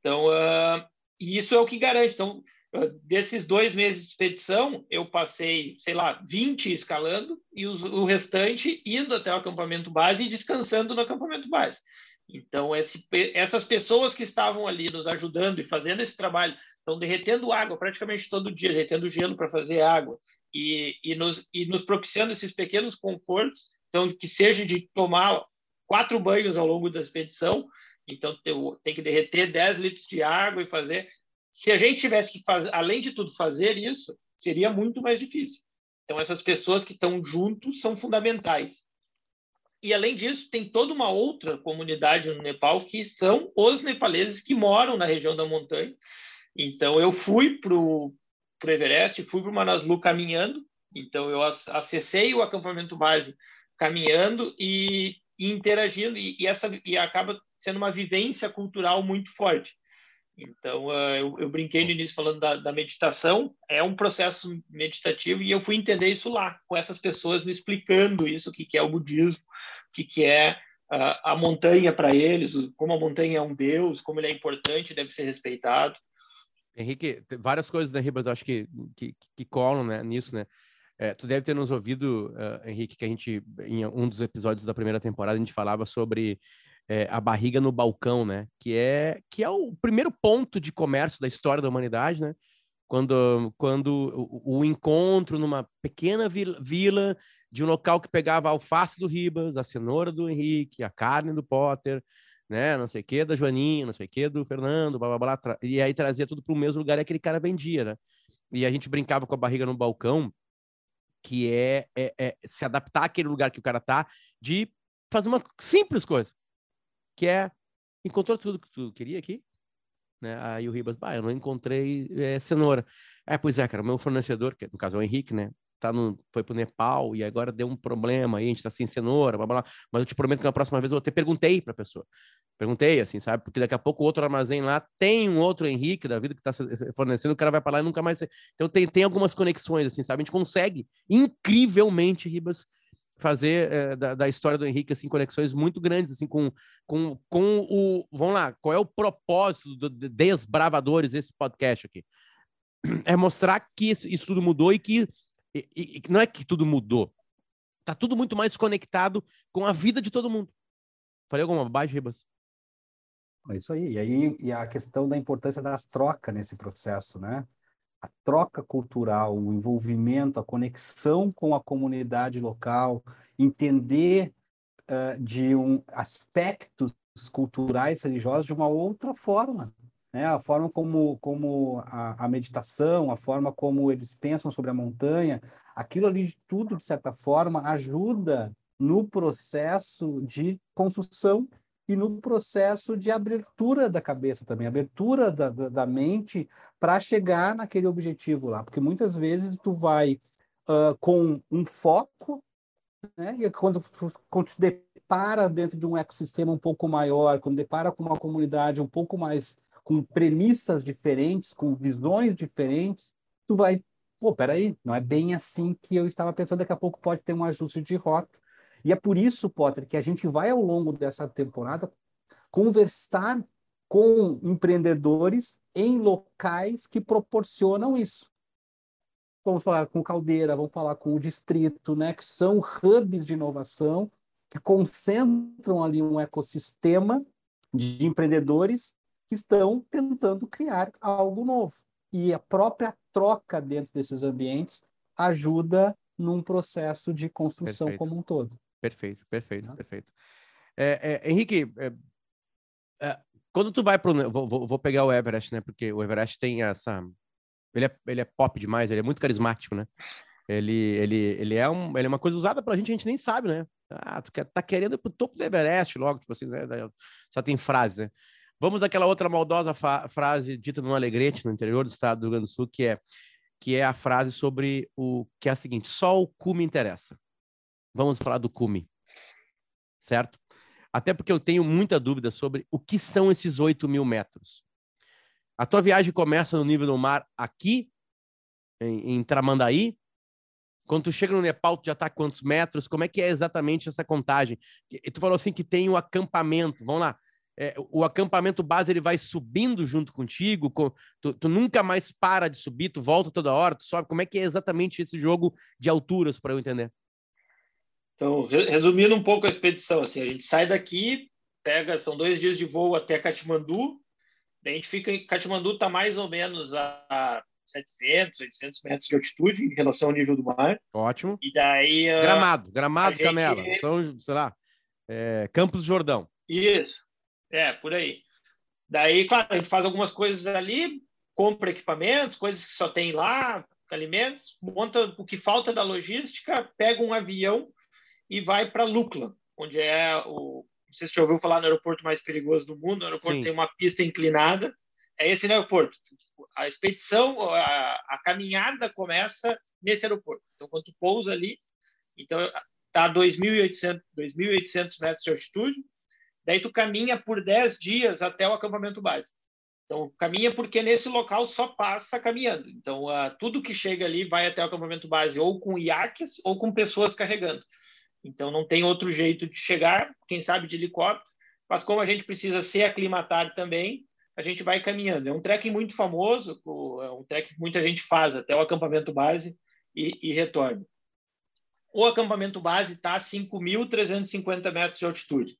Então, uh, e isso é o que garante. Então, uh, desses dois meses de expedição, eu passei, sei lá, 20 escalando e os, o restante indo até o acampamento base e descansando no acampamento base. Então, esse, essas pessoas que estavam ali nos ajudando e fazendo esse trabalho, estão derretendo água praticamente todo dia, derretendo gelo para fazer água e, e, nos, e nos propiciando esses pequenos confortos, então, que seja de tomar quatro banhos ao longo da expedição, então tem que derreter 10 litros de água e fazer. Se a gente tivesse que fazer, além de tudo, fazer isso, seria muito mais difícil. Então, essas pessoas que estão juntos são fundamentais. E, além disso, tem toda uma outra comunidade no Nepal que são os nepaleses que moram na região da montanha. Então, eu fui para o Everest, fui para o Manaslu caminhando. Então, eu acessei o acampamento base caminhando e, e interagindo. E, e, essa, e acaba sendo uma vivência cultural muito forte. Então, uh, eu, eu, brinquei no início falando da, da, meditação, é um processo meditativo, e eu fui entender isso lá, com essas pessoas me explicando isso, o que, que é o budismo, o que, que é uh, a montanha para eles, como a montanha é um deus, como ele é importante, deve ser respeitado. Henrique, várias coisas, né, Ribas, acho que, que, que colam né, nisso, né? É, tu deve ter nos ouvido, uh, Henrique, que a gente, em um dos episódios da primeira temporada, a gente falava sobre é, a barriga no balcão, né? Que é, que é o primeiro ponto de comércio da história da humanidade, né? Quando, quando o, o encontro numa pequena vila, de um local que pegava a alface do Ribas, a cenoura do Henrique, a carne do Potter, né? Não sei o que da Joaninha, não sei o que do Fernando, blá, blá, blá, e aí trazia tudo para o mesmo lugar e aquele cara vendia, né? E a gente brincava com a barriga no balcão, que é, é, é, se adaptar àquele lugar que o cara tá, de fazer uma simples coisa, que é encontrou tudo que tu queria aqui, né? Aí o Ribas, bah, eu não encontrei é, cenoura. É, pois é, cara, o meu fornecedor, que no caso é o Henrique, né? Tá no, foi pro Nepal e agora deu um problema aí, a gente tá sem cenoura, blá, blá, blá. Mas eu te prometo que na próxima vez eu até perguntei pra pessoa. Perguntei, assim, sabe? Porque daqui a pouco outro armazém lá tem um outro Henrique da vida que tá fornecendo, o cara vai para lá e nunca mais. Então tem, tem algumas conexões, assim, sabe? A gente consegue incrivelmente, Ribas, fazer é, da, da, história do Henrique assim conexões muito grandes assim com, com, com o vamos lá qual é o propósito do desbravadores esse podcast aqui? É mostrar que isso, isso tudo mudou e que e, e, não é que tudo mudou. Tá tudo muito mais conectado com a vida de todo mundo. Falei alguma bobagem Ribas? É isso aí. E aí e a questão da importância da troca nesse processo né a troca cultural, o envolvimento, a conexão com a comunidade local, entender uh, de um aspectos culturais religiosos de uma outra forma, né? A forma como como a, a meditação, a forma como eles pensam sobre a montanha, aquilo ali tudo de certa forma ajuda no processo de construção e no processo de abertura da cabeça também, abertura da, da, mente para chegar naquele objetivo lá, porque muitas vezes tu vai uh, com um foco, né? E quando, quando tu depara dentro de um ecossistema um pouco maior, quando depara com uma comunidade um pouco mais com premissas diferentes, com visões diferentes, tu vai, pô, peraí, não é bem assim que eu estava pensando, daqui a pouco pode ter um ajuste de rota e é por isso, Potter, que a gente vai ao longo dessa temporada conversar com empreendedores em locais que proporcionam isso. Vamos falar com Caldeira, vamos falar com o Distrito, né, que são hubs de inovação que concentram ali um ecossistema de empreendedores que estão tentando criar algo novo. E a própria troca dentro desses ambientes ajuda num processo de construção Perfeito. como um todo. Perfeito, perfeito, ah. perfeito. É, é, Henrique, é, é quando tu vai para vou, vou, vou, pegar o Everest, né? Porque o Everest tem essa, ele é, ele é pop demais, ele é muito carismático, né? Ele, ele, ele é um, ele é uma coisa usada pela gente, a gente nem sabe, né? Ah, tu quer, tá querendo ir pro topo do Everest logo, tipo assim, né? Só tem frase, né? Vamos daquela outra maldosa frase dita no Alegrete, no interior do estado do Rio Grande do Sul, que é que é a frase sobre o que é a seguinte: só o cu me interessa. Vamos falar do cume, certo? Até porque eu tenho muita dúvida sobre o que são esses 8 mil metros. A tua viagem começa no nível do mar aqui, em, em Tramandaí. Quando tu chega no Nepal, tu já está quantos metros? Como é que é exatamente essa contagem? E tu falou assim que tem o um acampamento. Vamos lá. É, o acampamento base ele vai subindo junto contigo, com, tu, tu, nunca mais para de subir, tu volta toda hora, tu sobe. Como é que é exatamente esse jogo de alturas, para eu entender? Então, resumindo um pouco a expedição, assim, a gente sai daqui, pega, são dois dias de voo até Katmandu, a gente fica em Katmandu, está mais ou menos a 700, 800 metros de altitude em relação ao nível do mar. Ótimo. E daí... Ah, Gramado, Gramado, gente... Camela, são, sei lá, é, Campos Jordão. Isso, é, por aí. Daí, claro, a gente faz algumas coisas ali, compra equipamentos, coisas que só tem lá, alimentos, monta o que falta da logística, pega um avião e vai para Lukla, onde é o. Não sei se você já ouviu falar no aeroporto mais perigoso do mundo. O aeroporto Sim. tem uma pista inclinada. É esse aeroporto. A expedição, a, a caminhada começa nesse aeroporto. Então, quando tu pousa ali, então tá a 2.800, 2.800 metros de altitude, Daí tu caminha por 10 dias até o acampamento base. Então, caminha porque nesse local só passa caminhando. Então, uh, tudo que chega ali vai até o acampamento base, ou com iaques ou com pessoas carregando. Então, não tem outro jeito de chegar, quem sabe de helicóptero. Mas como a gente precisa ser aclimatado também, a gente vai caminhando. É um trek muito famoso, é um trek que muita gente faz até o acampamento base e, e retorna. O acampamento base está a 5.350 metros de altitude.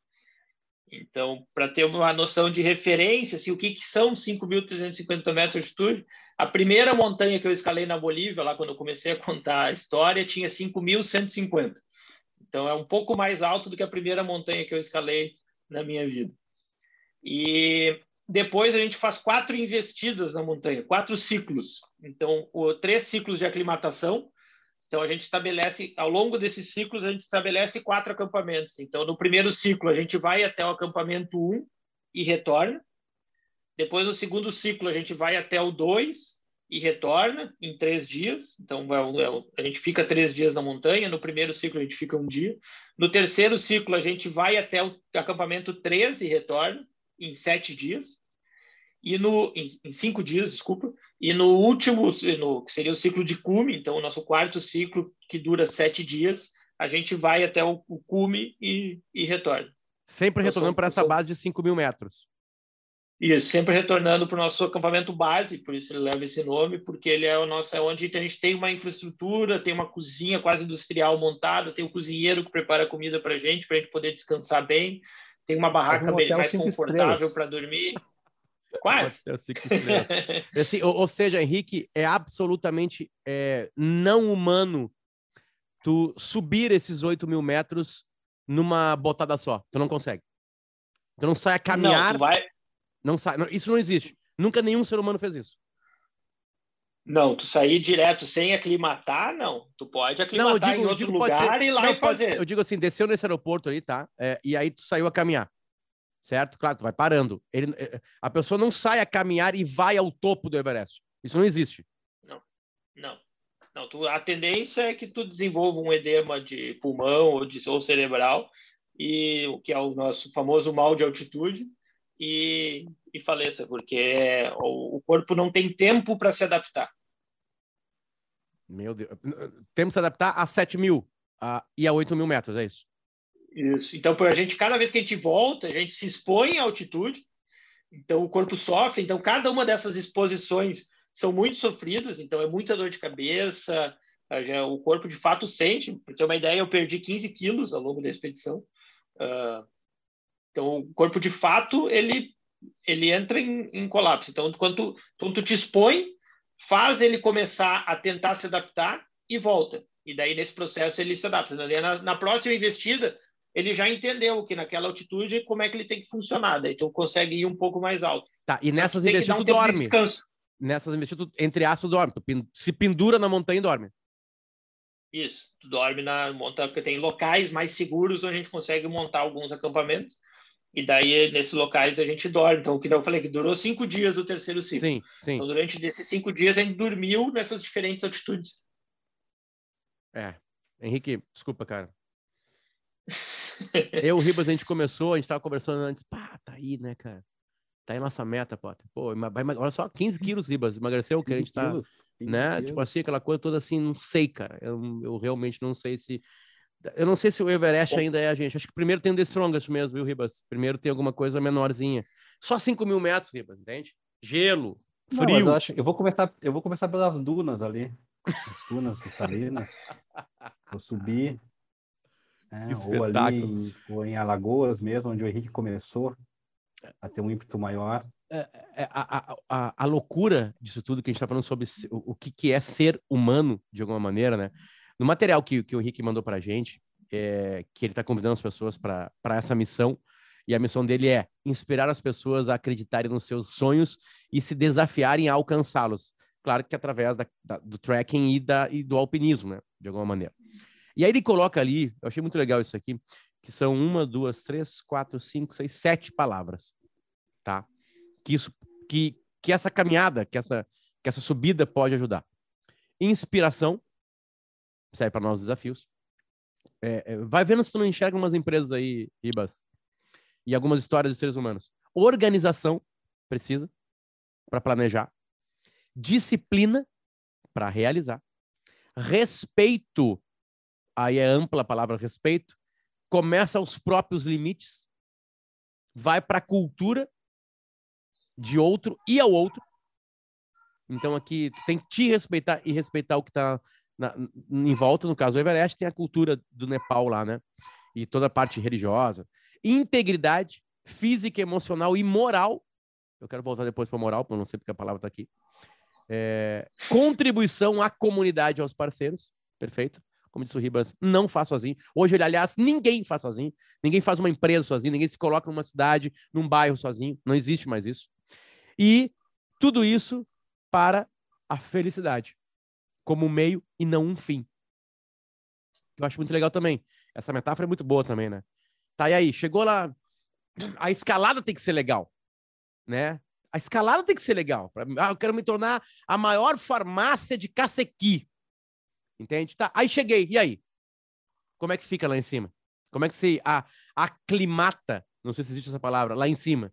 Então, para ter uma noção de referência, assim, o que, que são 5.350 metros de altitude, a primeira montanha que eu escalei na Bolívia, lá quando eu comecei a contar a história, tinha 5.150. Então, é um pouco mais alto do que a primeira montanha que eu escalei na minha vida. E depois a gente faz quatro investidas na montanha, quatro ciclos. Então, o, três ciclos de aclimatação. Então, a gente estabelece, ao longo desses ciclos, a gente estabelece quatro acampamentos. Então, no primeiro ciclo, a gente vai até o acampamento 1 um e retorna. Depois, no segundo ciclo, a gente vai até o 2 e retorna em três dias. Então, é é a gente fica três dias na montanha. No primeiro ciclo, a gente fica um dia. No terceiro ciclo, a gente vai até o acampamento 13 e retorna em sete dias. E no, em, em cinco dias, desculpa. E no último, no, que seria o ciclo de cume, então o nosso quarto ciclo, que dura sete dias, a gente vai até o, o cume e, e retorna. Sempre então, retornando para essa base de 5 mil metros. Isso, sempre retornando para o nosso acampamento base, por isso ele leva esse nome, porque ele é o nosso, é onde a gente tem uma infraestrutura, tem uma cozinha quase industrial montada, tem o um cozinheiro que prepara comida para a gente, para a gente poder descansar bem, tem uma barraca um bem mais confortável para dormir. Quase. assim, ou, ou, seja, Henrique, é absolutamente é, não humano tu subir esses 8 mil metros numa botada só. Tu não consegue. Tu não sai a caminhar. Não, vai não sai, não, isso não existe. Nunca nenhum ser humano fez isso. Não, tu sair direto sem aclimatar, não. Tu pode aclimatar não, digo, em outro lugar ser, e lá não, e fazer. Pode, eu digo assim, desceu nesse aeroporto ali, tá? É, e aí tu saiu a caminhar. Certo? Claro, tu vai parando. Ele, é, a pessoa não sai a caminhar e vai ao topo do Everest. Isso não existe. Não, não. Não, tu, a tendência é que tu desenvolva um edema de pulmão ou, de, ou cerebral, e o que é o nosso famoso mal de altitude, e, e faleça, porque o, o corpo não tem tempo para se adaptar. Meu Deus. Temos que se adaptar a 7 mil a, e a 8 mil metros, é isso? Isso. Então, a gente, cada vez que a gente volta, a gente se expõe à altitude, então o corpo sofre. Então, cada uma dessas exposições são muito sofridas, então é muita dor de cabeça, já, o corpo de fato sente. Para ter uma ideia, eu perdi 15 quilos ao longo da expedição. Uh, então, o corpo, de fato, ele, ele entra em, em colapso. Então, quando tu, quando tu te expõe, faz ele começar a tentar se adaptar e volta. E daí, nesse processo, ele se adapta. Na, na próxima investida, ele já entendeu que naquela altitude, como é que ele tem que funcionar. Daí tu consegue ir um pouco mais alto. Tá, e nessas investidas um tu dorme. Nessas investidas, entre aspas, tu dorme. Tu se pendura na montanha e dorme. Isso, tu dorme na montanha, porque tem locais mais seguros onde a gente consegue montar alguns acampamentos e daí, nesses locais, a gente dorme. Então, o que eu falei, que durou cinco dias o terceiro ciclo. Sim, sim. Então, durante esses cinco dias, a gente dormiu nessas diferentes altitudes. É. Henrique, desculpa, cara. eu, o Ribas, a gente começou, a gente tava conversando antes. Pá, tá aí, né, cara? Tá aí nossa meta, Potter. Pô, vai, olha só, 15 quilos, Ribas. Emagreceu o que a gente tá. né? Quilos. Tipo assim, aquela coisa toda assim, não sei, cara. Eu, eu realmente não sei se eu não sei se o Everest ainda é a gente. Acho que primeiro tem o The Strongest mesmo, viu, Ribas? Primeiro tem alguma coisa menorzinha. Só 5 mil metros, Ribas, entende? Gelo, frio. Não, eu, acho, eu, vou começar, eu vou começar pelas dunas ali. As dunas de Salinas. Vou subir. É, ou ali em, ou em Alagoas mesmo, onde o Henrique começou a ter um ímpeto maior. É, é, a, a, a, loucura disso tudo que a gente está falando sobre o, o que, que é ser humano, de alguma maneira, né? No material que, que o Henrique mandou para a gente, é, que ele está convidando as pessoas para essa missão, e a missão dele é inspirar as pessoas a acreditarem nos seus sonhos e se desafiarem a alcançá-los. Claro que através da, da, do trekking e, da, e do alpinismo, né? De alguma maneira. E aí ele coloca ali, eu achei muito legal isso aqui, que são uma, duas, três, quatro, cinco, seis, sete palavras, tá? Que isso, que, que essa caminhada, que essa, que essa subida pode ajudar. Inspiração, serve para novos desafios. É, é, vai vendo se tu não enxerga umas empresas aí, Ibas, e algumas histórias de seres humanos. Organização, precisa, para planejar. Disciplina, para realizar. Respeito, aí é ampla a palavra respeito, começa aos próprios limites, vai para a cultura de outro e ao outro. Então aqui tu tem que te respeitar e respeitar o que está em volta. No caso, o Everest tem a cultura do Nepal lá, né? E toda a parte religiosa. Integridade física, emocional e moral. Eu quero voltar depois para moral, porque eu não sei porque a palavra está aqui. É... contribuição à comunidade, aos parceiros. Perfeito. Como disse o Ribas, não faz sozinho. Hoje, aliás, ninguém faz sozinho. Ninguém faz uma empresa sozinho. Ninguém se coloca numa cidade, num bairro sozinho. Não existe mais isso. E tudo isso para a felicidade, como um meio e não um fim. Eu acho muito legal também. Essa metáfora é muito boa também, né? Tá, e aí? Chegou lá. A escalada tem que ser legal, né? A escalada tem que ser legal. Ah, eu quero me tornar a maior farmácia de Cacequi. Entende? Tá, aí cheguei. E aí? Como é que fica lá em cima? Como é que se aclimata, não sei se existe essa palavra, lá em cima?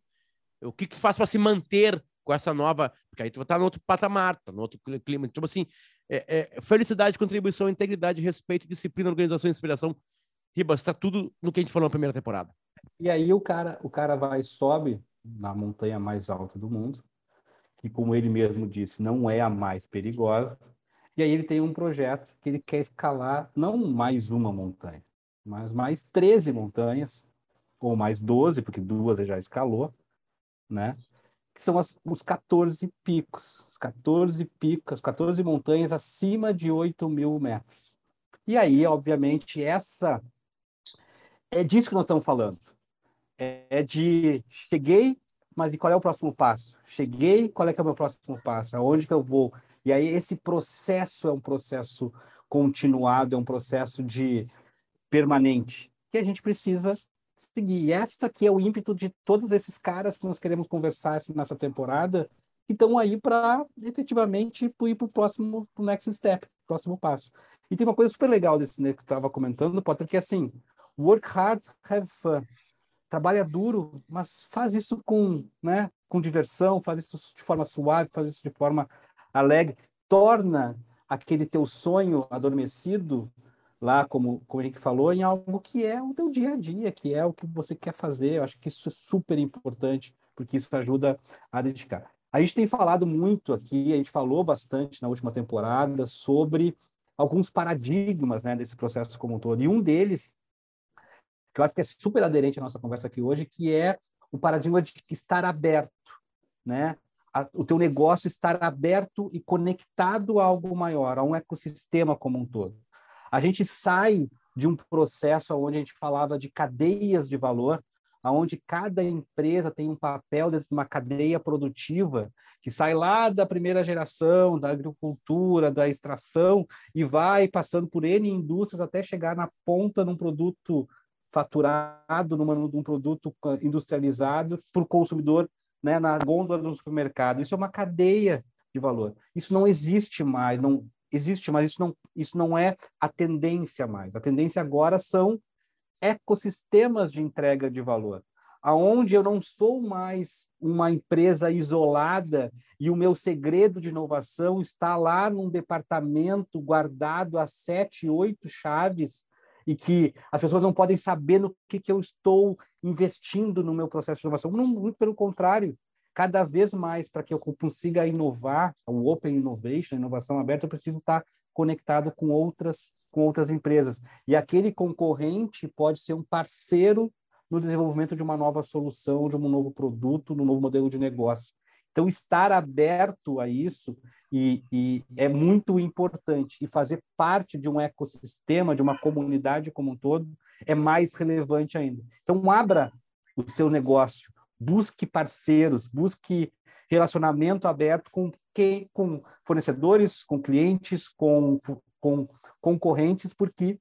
O que, que faz para se manter com essa nova. Porque aí tu tá no outro patamar, tá no outro clima. Tipo assim, é, é, felicidade, contribuição, integridade, respeito, disciplina, organização e inspiração. Ribas, tá tudo no que a gente falou na primeira temporada. E aí o cara, o cara vai sobe na montanha mais alta do mundo, que como ele mesmo disse, não é a mais perigosa. E aí ele tem um projeto que ele quer escalar não mais uma montanha, mas mais 13 montanhas, ou mais 12, porque duas ele já escalou, né? Que são as, os 14 picos, os 14 picos, as 14 montanhas acima de 8 mil metros. E aí, obviamente, essa é disso que nós estamos falando. É, de cheguei, mas e qual é o próximo passo? Cheguei, qual é que é o meu próximo passo? Aonde que eu vou? E aí esse processo é um processo continuado, é um processo de permanente que a gente precisa seguir. E essa aqui é o ímpeto de todos esses caras que nós queremos conversar nessa temporada, que estão aí para efetivamente ir para o próximo, pro next step, próximo passo. E tem uma coisa super legal desse né, que estava comentando, Potter, que é assim, work hard, have fun. Trabalha duro, mas faz isso com, né, com diversão, faz isso de forma suave, faz isso de forma alegre. Torna aquele teu sonho adormecido lá, como, como a gente falou, em algo que é o teu dia a dia, que é o que você quer fazer. Eu acho que isso é super importante, porque isso ajuda a dedicar. A gente tem falado muito aqui, a gente falou bastante na última temporada sobre alguns paradigmas né, desse processo como um todo. E um deles, que eu acho que é super aderente à nossa conversa aqui hoje, que é o paradigma de estar aberto, né? o teu negócio estar aberto e conectado a algo maior, a um ecossistema como um todo. A gente sai de um processo onde a gente falava de cadeias de valor, aonde cada empresa tem um papel dentro de uma cadeia produtiva que sai lá da primeira geração, da agricultura, da extração e vai passando por N indústrias até chegar na ponta num produto faturado, numa, num produto industrializado para o consumidor né, na gôndola do supermercado. Isso é uma cadeia de valor. Isso não existe mais, não existe, mas isso não, isso não é a tendência mais. A tendência agora são ecossistemas de entrega de valor, aonde eu não sou mais uma empresa isolada e o meu segredo de inovação está lá num departamento guardado a sete, oito chaves e que as pessoas não podem saber no que, que eu estou investindo no meu processo de inovação. Não, muito pelo contrário, cada vez mais para que eu consiga inovar, o Open Innovation, inovação aberta, eu preciso estar conectado com outras com outras empresas. E aquele concorrente pode ser um parceiro no desenvolvimento de uma nova solução, de um novo produto, de um novo modelo de negócio. Então, estar aberto a isso e, e, é muito importante. E fazer parte de um ecossistema, de uma comunidade como um todo, é mais relevante ainda. Então, abra o seu negócio, busque parceiros, busque relacionamento aberto com quem, com fornecedores, com clientes, com, com concorrentes, porque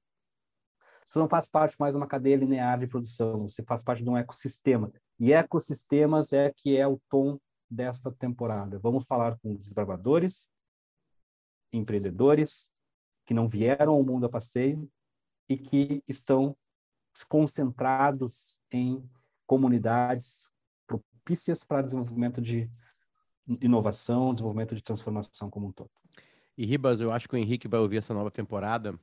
você não faz parte mais de uma cadeia linear de produção, você faz parte de um ecossistema. E ecossistemas é que é o tom desta temporada. Vamos falar com desbravadores, empreendedores que não vieram ao mundo a passeio e que estão concentrados em comunidades propícias para desenvolvimento de inovação, desenvolvimento de transformação como um todo. E Ribas, eu acho que o Henrique vai ouvir essa nova temporada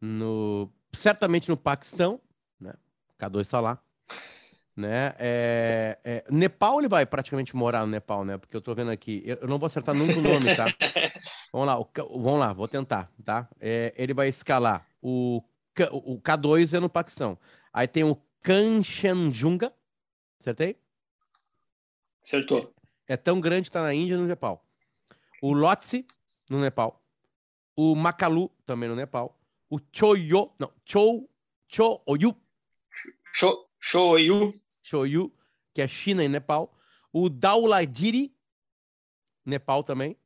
no certamente no Paquistão, né? K2 está lá. Né? É, é, Nepal ele vai praticamente morar no Nepal, né? Porque eu tô vendo aqui, eu, eu não vou acertar nunca o nome, tá? vamos lá, o, vamos lá, vou tentar, tá? É, ele vai escalar o, o K2 é no Paquistão. Aí tem o Kanchenjunga, acertei? Acertou. É, é tão grande, tá na Índia e no Nepal. O Lhotse, no Nepal. O Makalu, também no Nepal. O Choyo, não, Chou, Choyu. Cho, Choyu. Choyu, que é China e Nepal. O Dauladiri, Nepal também.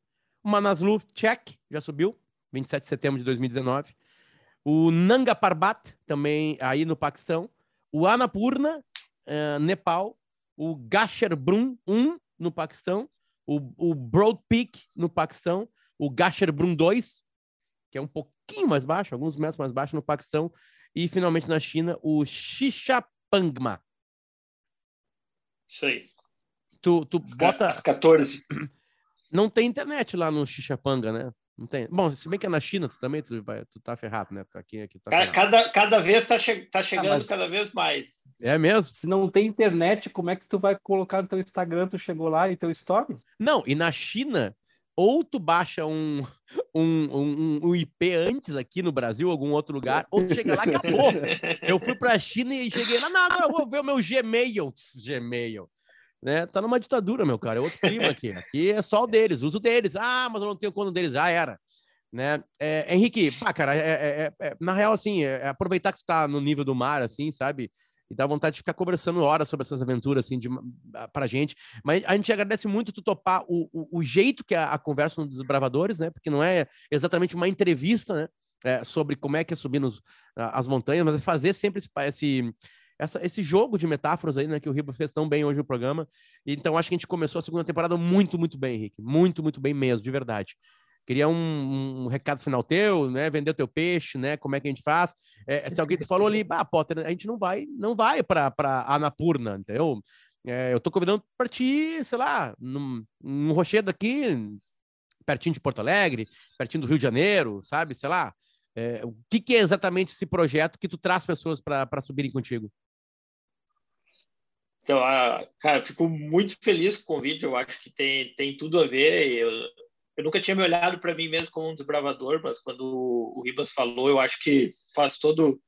O Manaslu, Tchek, já subiu, 27 de setembro de 2019. O Nanga Parbat, também aí no Paquistão. O Annapurna, uh, Nepal. O Gasherbrum 1, no Paquistão. O, o Broad Peak, no Paquistão. O Gasherbrum 2, que é um pouquinho mais baixo, alguns metros mais baixo no Paquistão. E finalmente na China, o Xixapangma. Isso aí. Tu, tu bota. As 14. Não tem internet lá no Xixapanga, né? Não tem. Bom, se bem que é na China, tu também tu, vai, tu tá ferrado, né? Aqui, aqui tá cada, cada vez tá, che tá chegando ah, mas... cada vez mais. É mesmo? Se não tem internet, como é que tu vai colocar no teu Instagram, tu chegou lá e teu story? Não, e na China, ou tu baixa um, um, um, um, IP antes aqui no Brasil, algum outro lugar, ou tu chega lá e acabou. Eu fui pra China e cheguei lá, não, não, eu vou ver o meu Gmail. Gmail né? Tá numa ditadura, meu cara. É outro clima aqui. Aqui é só o deles, uso deles. Ah, mas eu não tenho quando deles. Já era. Né? É, Henrique, pá, cara, é, é, é, é na real, assim, é, aproveitar que tu tá no nível do mar, assim, sabe? E dá vontade de ficar conversando horas sobre essas aventuras, assim, de, pra gente. Mas a gente agradece muito tu topar o, o, o jeito que a, a conversa dos desbravadores, né? Porque não é exatamente uma entrevista, né? É, sobre como é que é subir nos, as montanhas, mas é fazer sempre esse, esse, essa, esse jogo de metáforas aí, né, que o Riba fez tão bem hoje no programa. Então, acho que a gente começou a segunda temporada muito, muito bem, Henrique. Muito, muito bem mesmo, de verdade. Queria um, um recado final teu, né? Vender o teu peixe, né? Como é que a gente faz? É, se alguém te falou ali, ah, Potter, a gente não vai, não vai para Anapurna, entendeu? É, eu tô convidando para ti, sei lá, num, num rochedo aqui, pertinho de Porto Alegre, pertinho do Rio de Janeiro, sabe? Sei lá. É, o que, que, é exatamente esse projeto que tu traz pessoas para subirem contigo? Então, a, cara, fico muito feliz com o convite. Eu acho que tem, tem tudo a ver. Eu, eu nunca tinha me olhado para mim mesmo como um desbravador, mas quando o Ribas falou, eu acho que faz todo,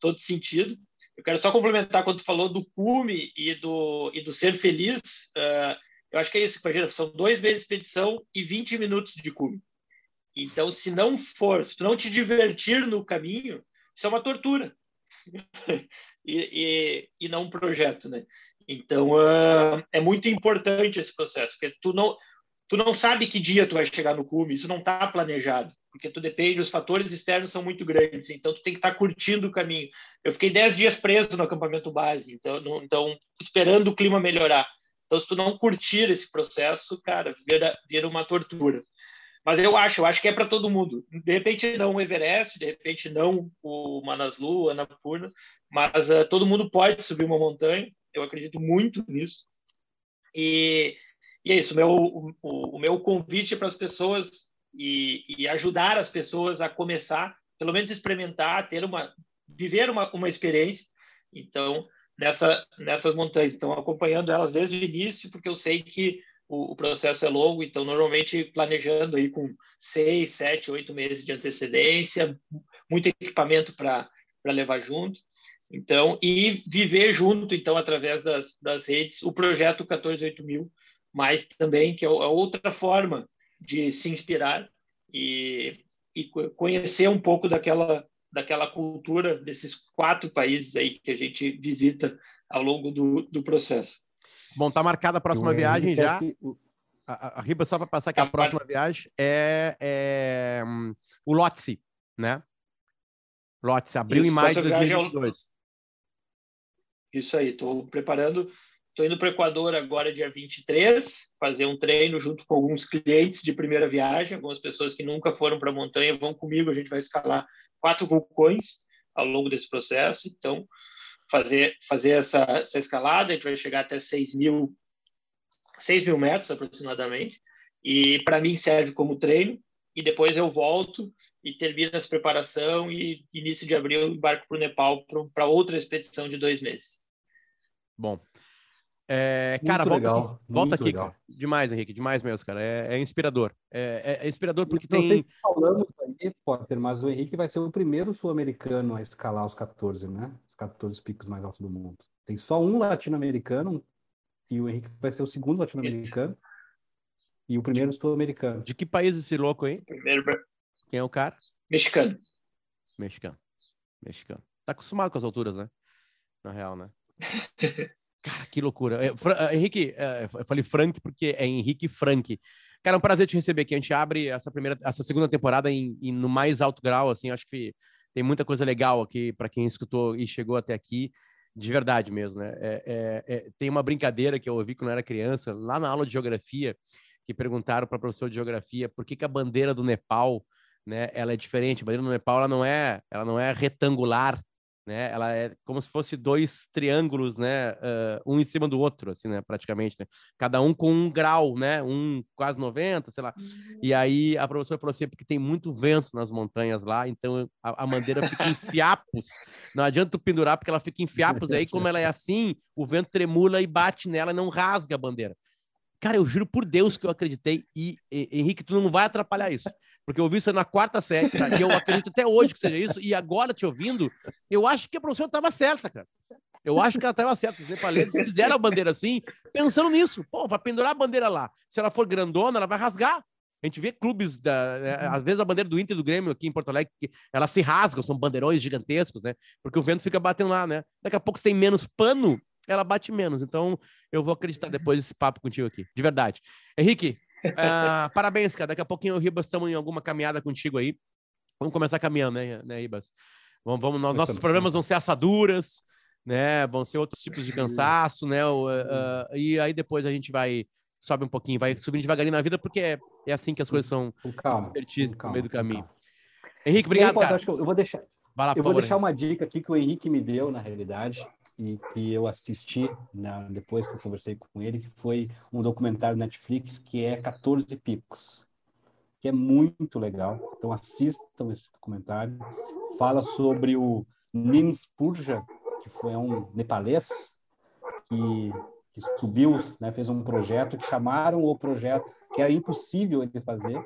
todo sentido. Eu quero só complementar quando tu falou do cume e do, e do ser feliz. Uh, eu acho que é isso, imagina, são dois meses de expedição e 20 minutos de cume. Então, se não for, se não te divertir no caminho, isso é uma tortura. E, e, e, não um projeto, né? Então, uh, é muito importante esse processo, porque tu não, tu não sabe que dia tu vai chegar no cume, isso não está planejado, porque tu depende, os fatores externos são muito grandes, então tu tem que estar tá curtindo o caminho. Eu fiquei 10 dias preso no acampamento base, então, no, então esperando o clima melhorar. Então, se tu não curtir esse processo, cara, vira, vira uma tortura. Mas eu acho, eu acho que é para todo mundo. De repente não o Everest, de repente não o Manaslu, Annapurna, mas uh, todo mundo pode subir uma montanha. Eu acredito muito nisso. E, e é isso. Meu, o, o meu convite para as pessoas e, e, ajudar as pessoas a começar, pelo menos experimentar, ter uma, viver uma, uma experiência. Então, nessa, nessas montanhas. Então, acompanhando elas desde o início, porque eu sei que o, o, processo é longo, então normalmente planejando aí com seis, sete, oito meses de antecedência, muito equipamento para levar junto. Então, e viver junto, então, através das, das redes, o projeto 148 mas também que é outra forma de se inspirar e, e conhecer um pouco daquela, daquela cultura desses quatro países aí que a gente visita ao longo do, do processo. Bom, tá marcada a próxima o viagem já. Que... A, a, Riba, só para passar que a próxima viagem é, é um, o Lotse, né? Lotse, abriu Isso, em maio de 2022. Isso aí, estou preparando. Estou indo para o Equador agora, dia 23, fazer um treino junto com alguns clientes de primeira viagem, algumas pessoas que nunca foram para a montanha vão comigo. A gente vai escalar quatro vulcões ao longo desse processo. Então, fazer, fazer essa, essa escalada, a gente vai chegar até 6 mil, 6 mil metros aproximadamente, e para mim serve como treino, e depois eu volto e termino essa preparação e início de abril embarco para o Nepal para outra expedição de dois meses. Bom, é, cara, volta legal, aqui, volta aqui cara. demais, Henrique, demais mesmo, cara. É, é inspirador. É, é, é inspirador porque Não tem. Falamos aí, Potter, mas o Henrique vai ser o primeiro sul-americano a escalar os 14, né? Os 14 picos mais altos do mundo. Tem só um latino-americano e o Henrique vai ser o segundo latino-americano e o primeiro sul-americano. De que país esse louco aí? Primeiro. Quem é o cara? Mexicano. Mexicano. Mexicano. Tá acostumado com as alturas, né? Na real, né? Cara, que loucura. É, é, Henrique, é, eu falei Frank porque é Henrique Frank. Cara, é um prazer te receber aqui. A gente abre essa primeira, essa segunda temporada em, em no mais alto grau, assim, acho que tem muita coisa legal aqui para quem escutou e chegou até aqui, de verdade mesmo, né? É, é, é, tem uma brincadeira que eu ouvi quando eu era criança, lá na aula de geografia, que perguntaram para o professor de geografia por que, que a bandeira do Nepal, né, ela é diferente. A bandeira do Nepal, ela não é, ela não é retangular, né? Ela é como se fosse dois triângulos, né? Uh, um em cima do outro, assim, né? Praticamente, né? Cada um com um grau, né? Um quase 90, sei lá. E uhum. aí a professora falou assim, porque tem muito vento nas montanhas lá, então a, a bandeira fica em fiapos. Não adianta tu pendurar porque ela fica em fiapos. Aí, como ela é assim, o vento tremula e bate nela e não rasga a bandeira. Cara, eu juro por Deus que eu acreditei. E, e Henrique, tu não vai atrapalhar isso. Porque eu ouvi isso na quarta série, e eu acredito até hoje que seja isso. E agora, te ouvindo, eu acho que a professora estava certa, cara. Eu acho que ela estava certa. Os nepaleses fizeram a bandeira assim, pensando nisso. Pô, vai pendurar a bandeira lá. Se ela for grandona, ela vai rasgar. A gente vê clubes, da, né, às vezes a bandeira do Inter e do Grêmio aqui em Porto Alegre, ela se rasga, são bandeirões gigantescos, né? Porque o vento fica batendo lá, né? Daqui a pouco você tem menos pano, ela bate menos. Então, eu vou acreditar depois desse papo contigo aqui, de verdade. Henrique, uh, parabéns, cara. Daqui a pouquinho o Ribas estamos em alguma caminhada contigo aí. Vamos começar caminhando, né, né Ribas? Vamos, vamos, nossos problemas vão ser assaduras, né? Vão ser outros tipos de cansaço, né? Uh, uh, e aí depois a gente vai sobe um pouquinho, vai subindo devagarinho na vida, porque é, é assim que as coisas são calma, divertidas no meio do caminho. Henrique, obrigado, aí, cara. eu vou deixar, lá, eu vou deixar uma dica aqui que o Henrique me deu, na realidade, e que eu assisti né, depois que eu conversei com ele, que foi um documentário Netflix que é 14 Picos, que é muito legal. Então assistam esse documentário. Fala sobre o Nins Purja, que foi um nepalês que, que subiu, né, fez um projeto que chamaram o projeto que era impossível ele fazer,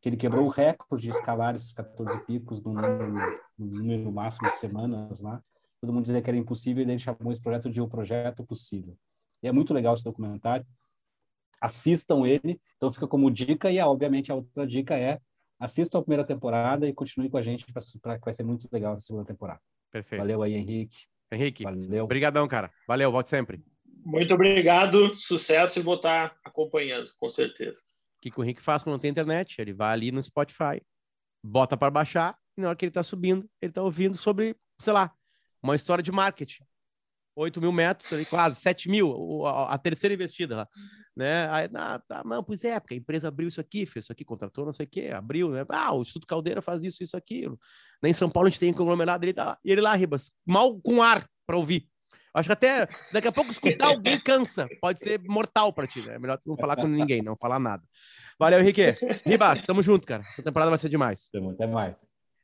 que ele quebrou o recorde de escalar esses 14 picos no número, máximo de semanas lá todo mundo dizia que era impossível, e ele chamou esse projeto de O Projeto Possível. E é muito legal esse documentário. Assistam ele, então fica como dica, e obviamente a outra dica é assistam a primeira temporada e continue com a gente, para que vai ser muito legal a segunda temporada. Perfeito. Valeu aí, Henrique. Henrique, Valeu. obrigadão, cara. Valeu, volte sempre. Muito obrigado, sucesso e vou estar acompanhando, com certeza. O que, que o Henrique faz quando não tem internet? Ele vai ali no Spotify, bota para baixar, na hora que ele está subindo, ele está ouvindo sobre, sei lá, uma história de marketing. 8 mil metros, quase 7 mil, a, terceira investida lá, né? Aí, ah, tá, não, pois é, porque a empresa abriu isso aqui, fez isso aqui, contratou não sei o quê, abriu, né? Ah, o Instituto Caldeira faz isso, isso, aquilo. Nem em São Paulo a gente tem conglomerado, ele tá lá, e ele lá, Ribas, mal com ar para ouvir. Acho que até daqui a pouco escutar alguém cansa, pode ser mortal para ti, né? É melhor tu não falar com ninguém, não falar nada. Valeu, Henrique. Ribas, tamo junto, cara. Essa temporada vai ser demais. Até mais.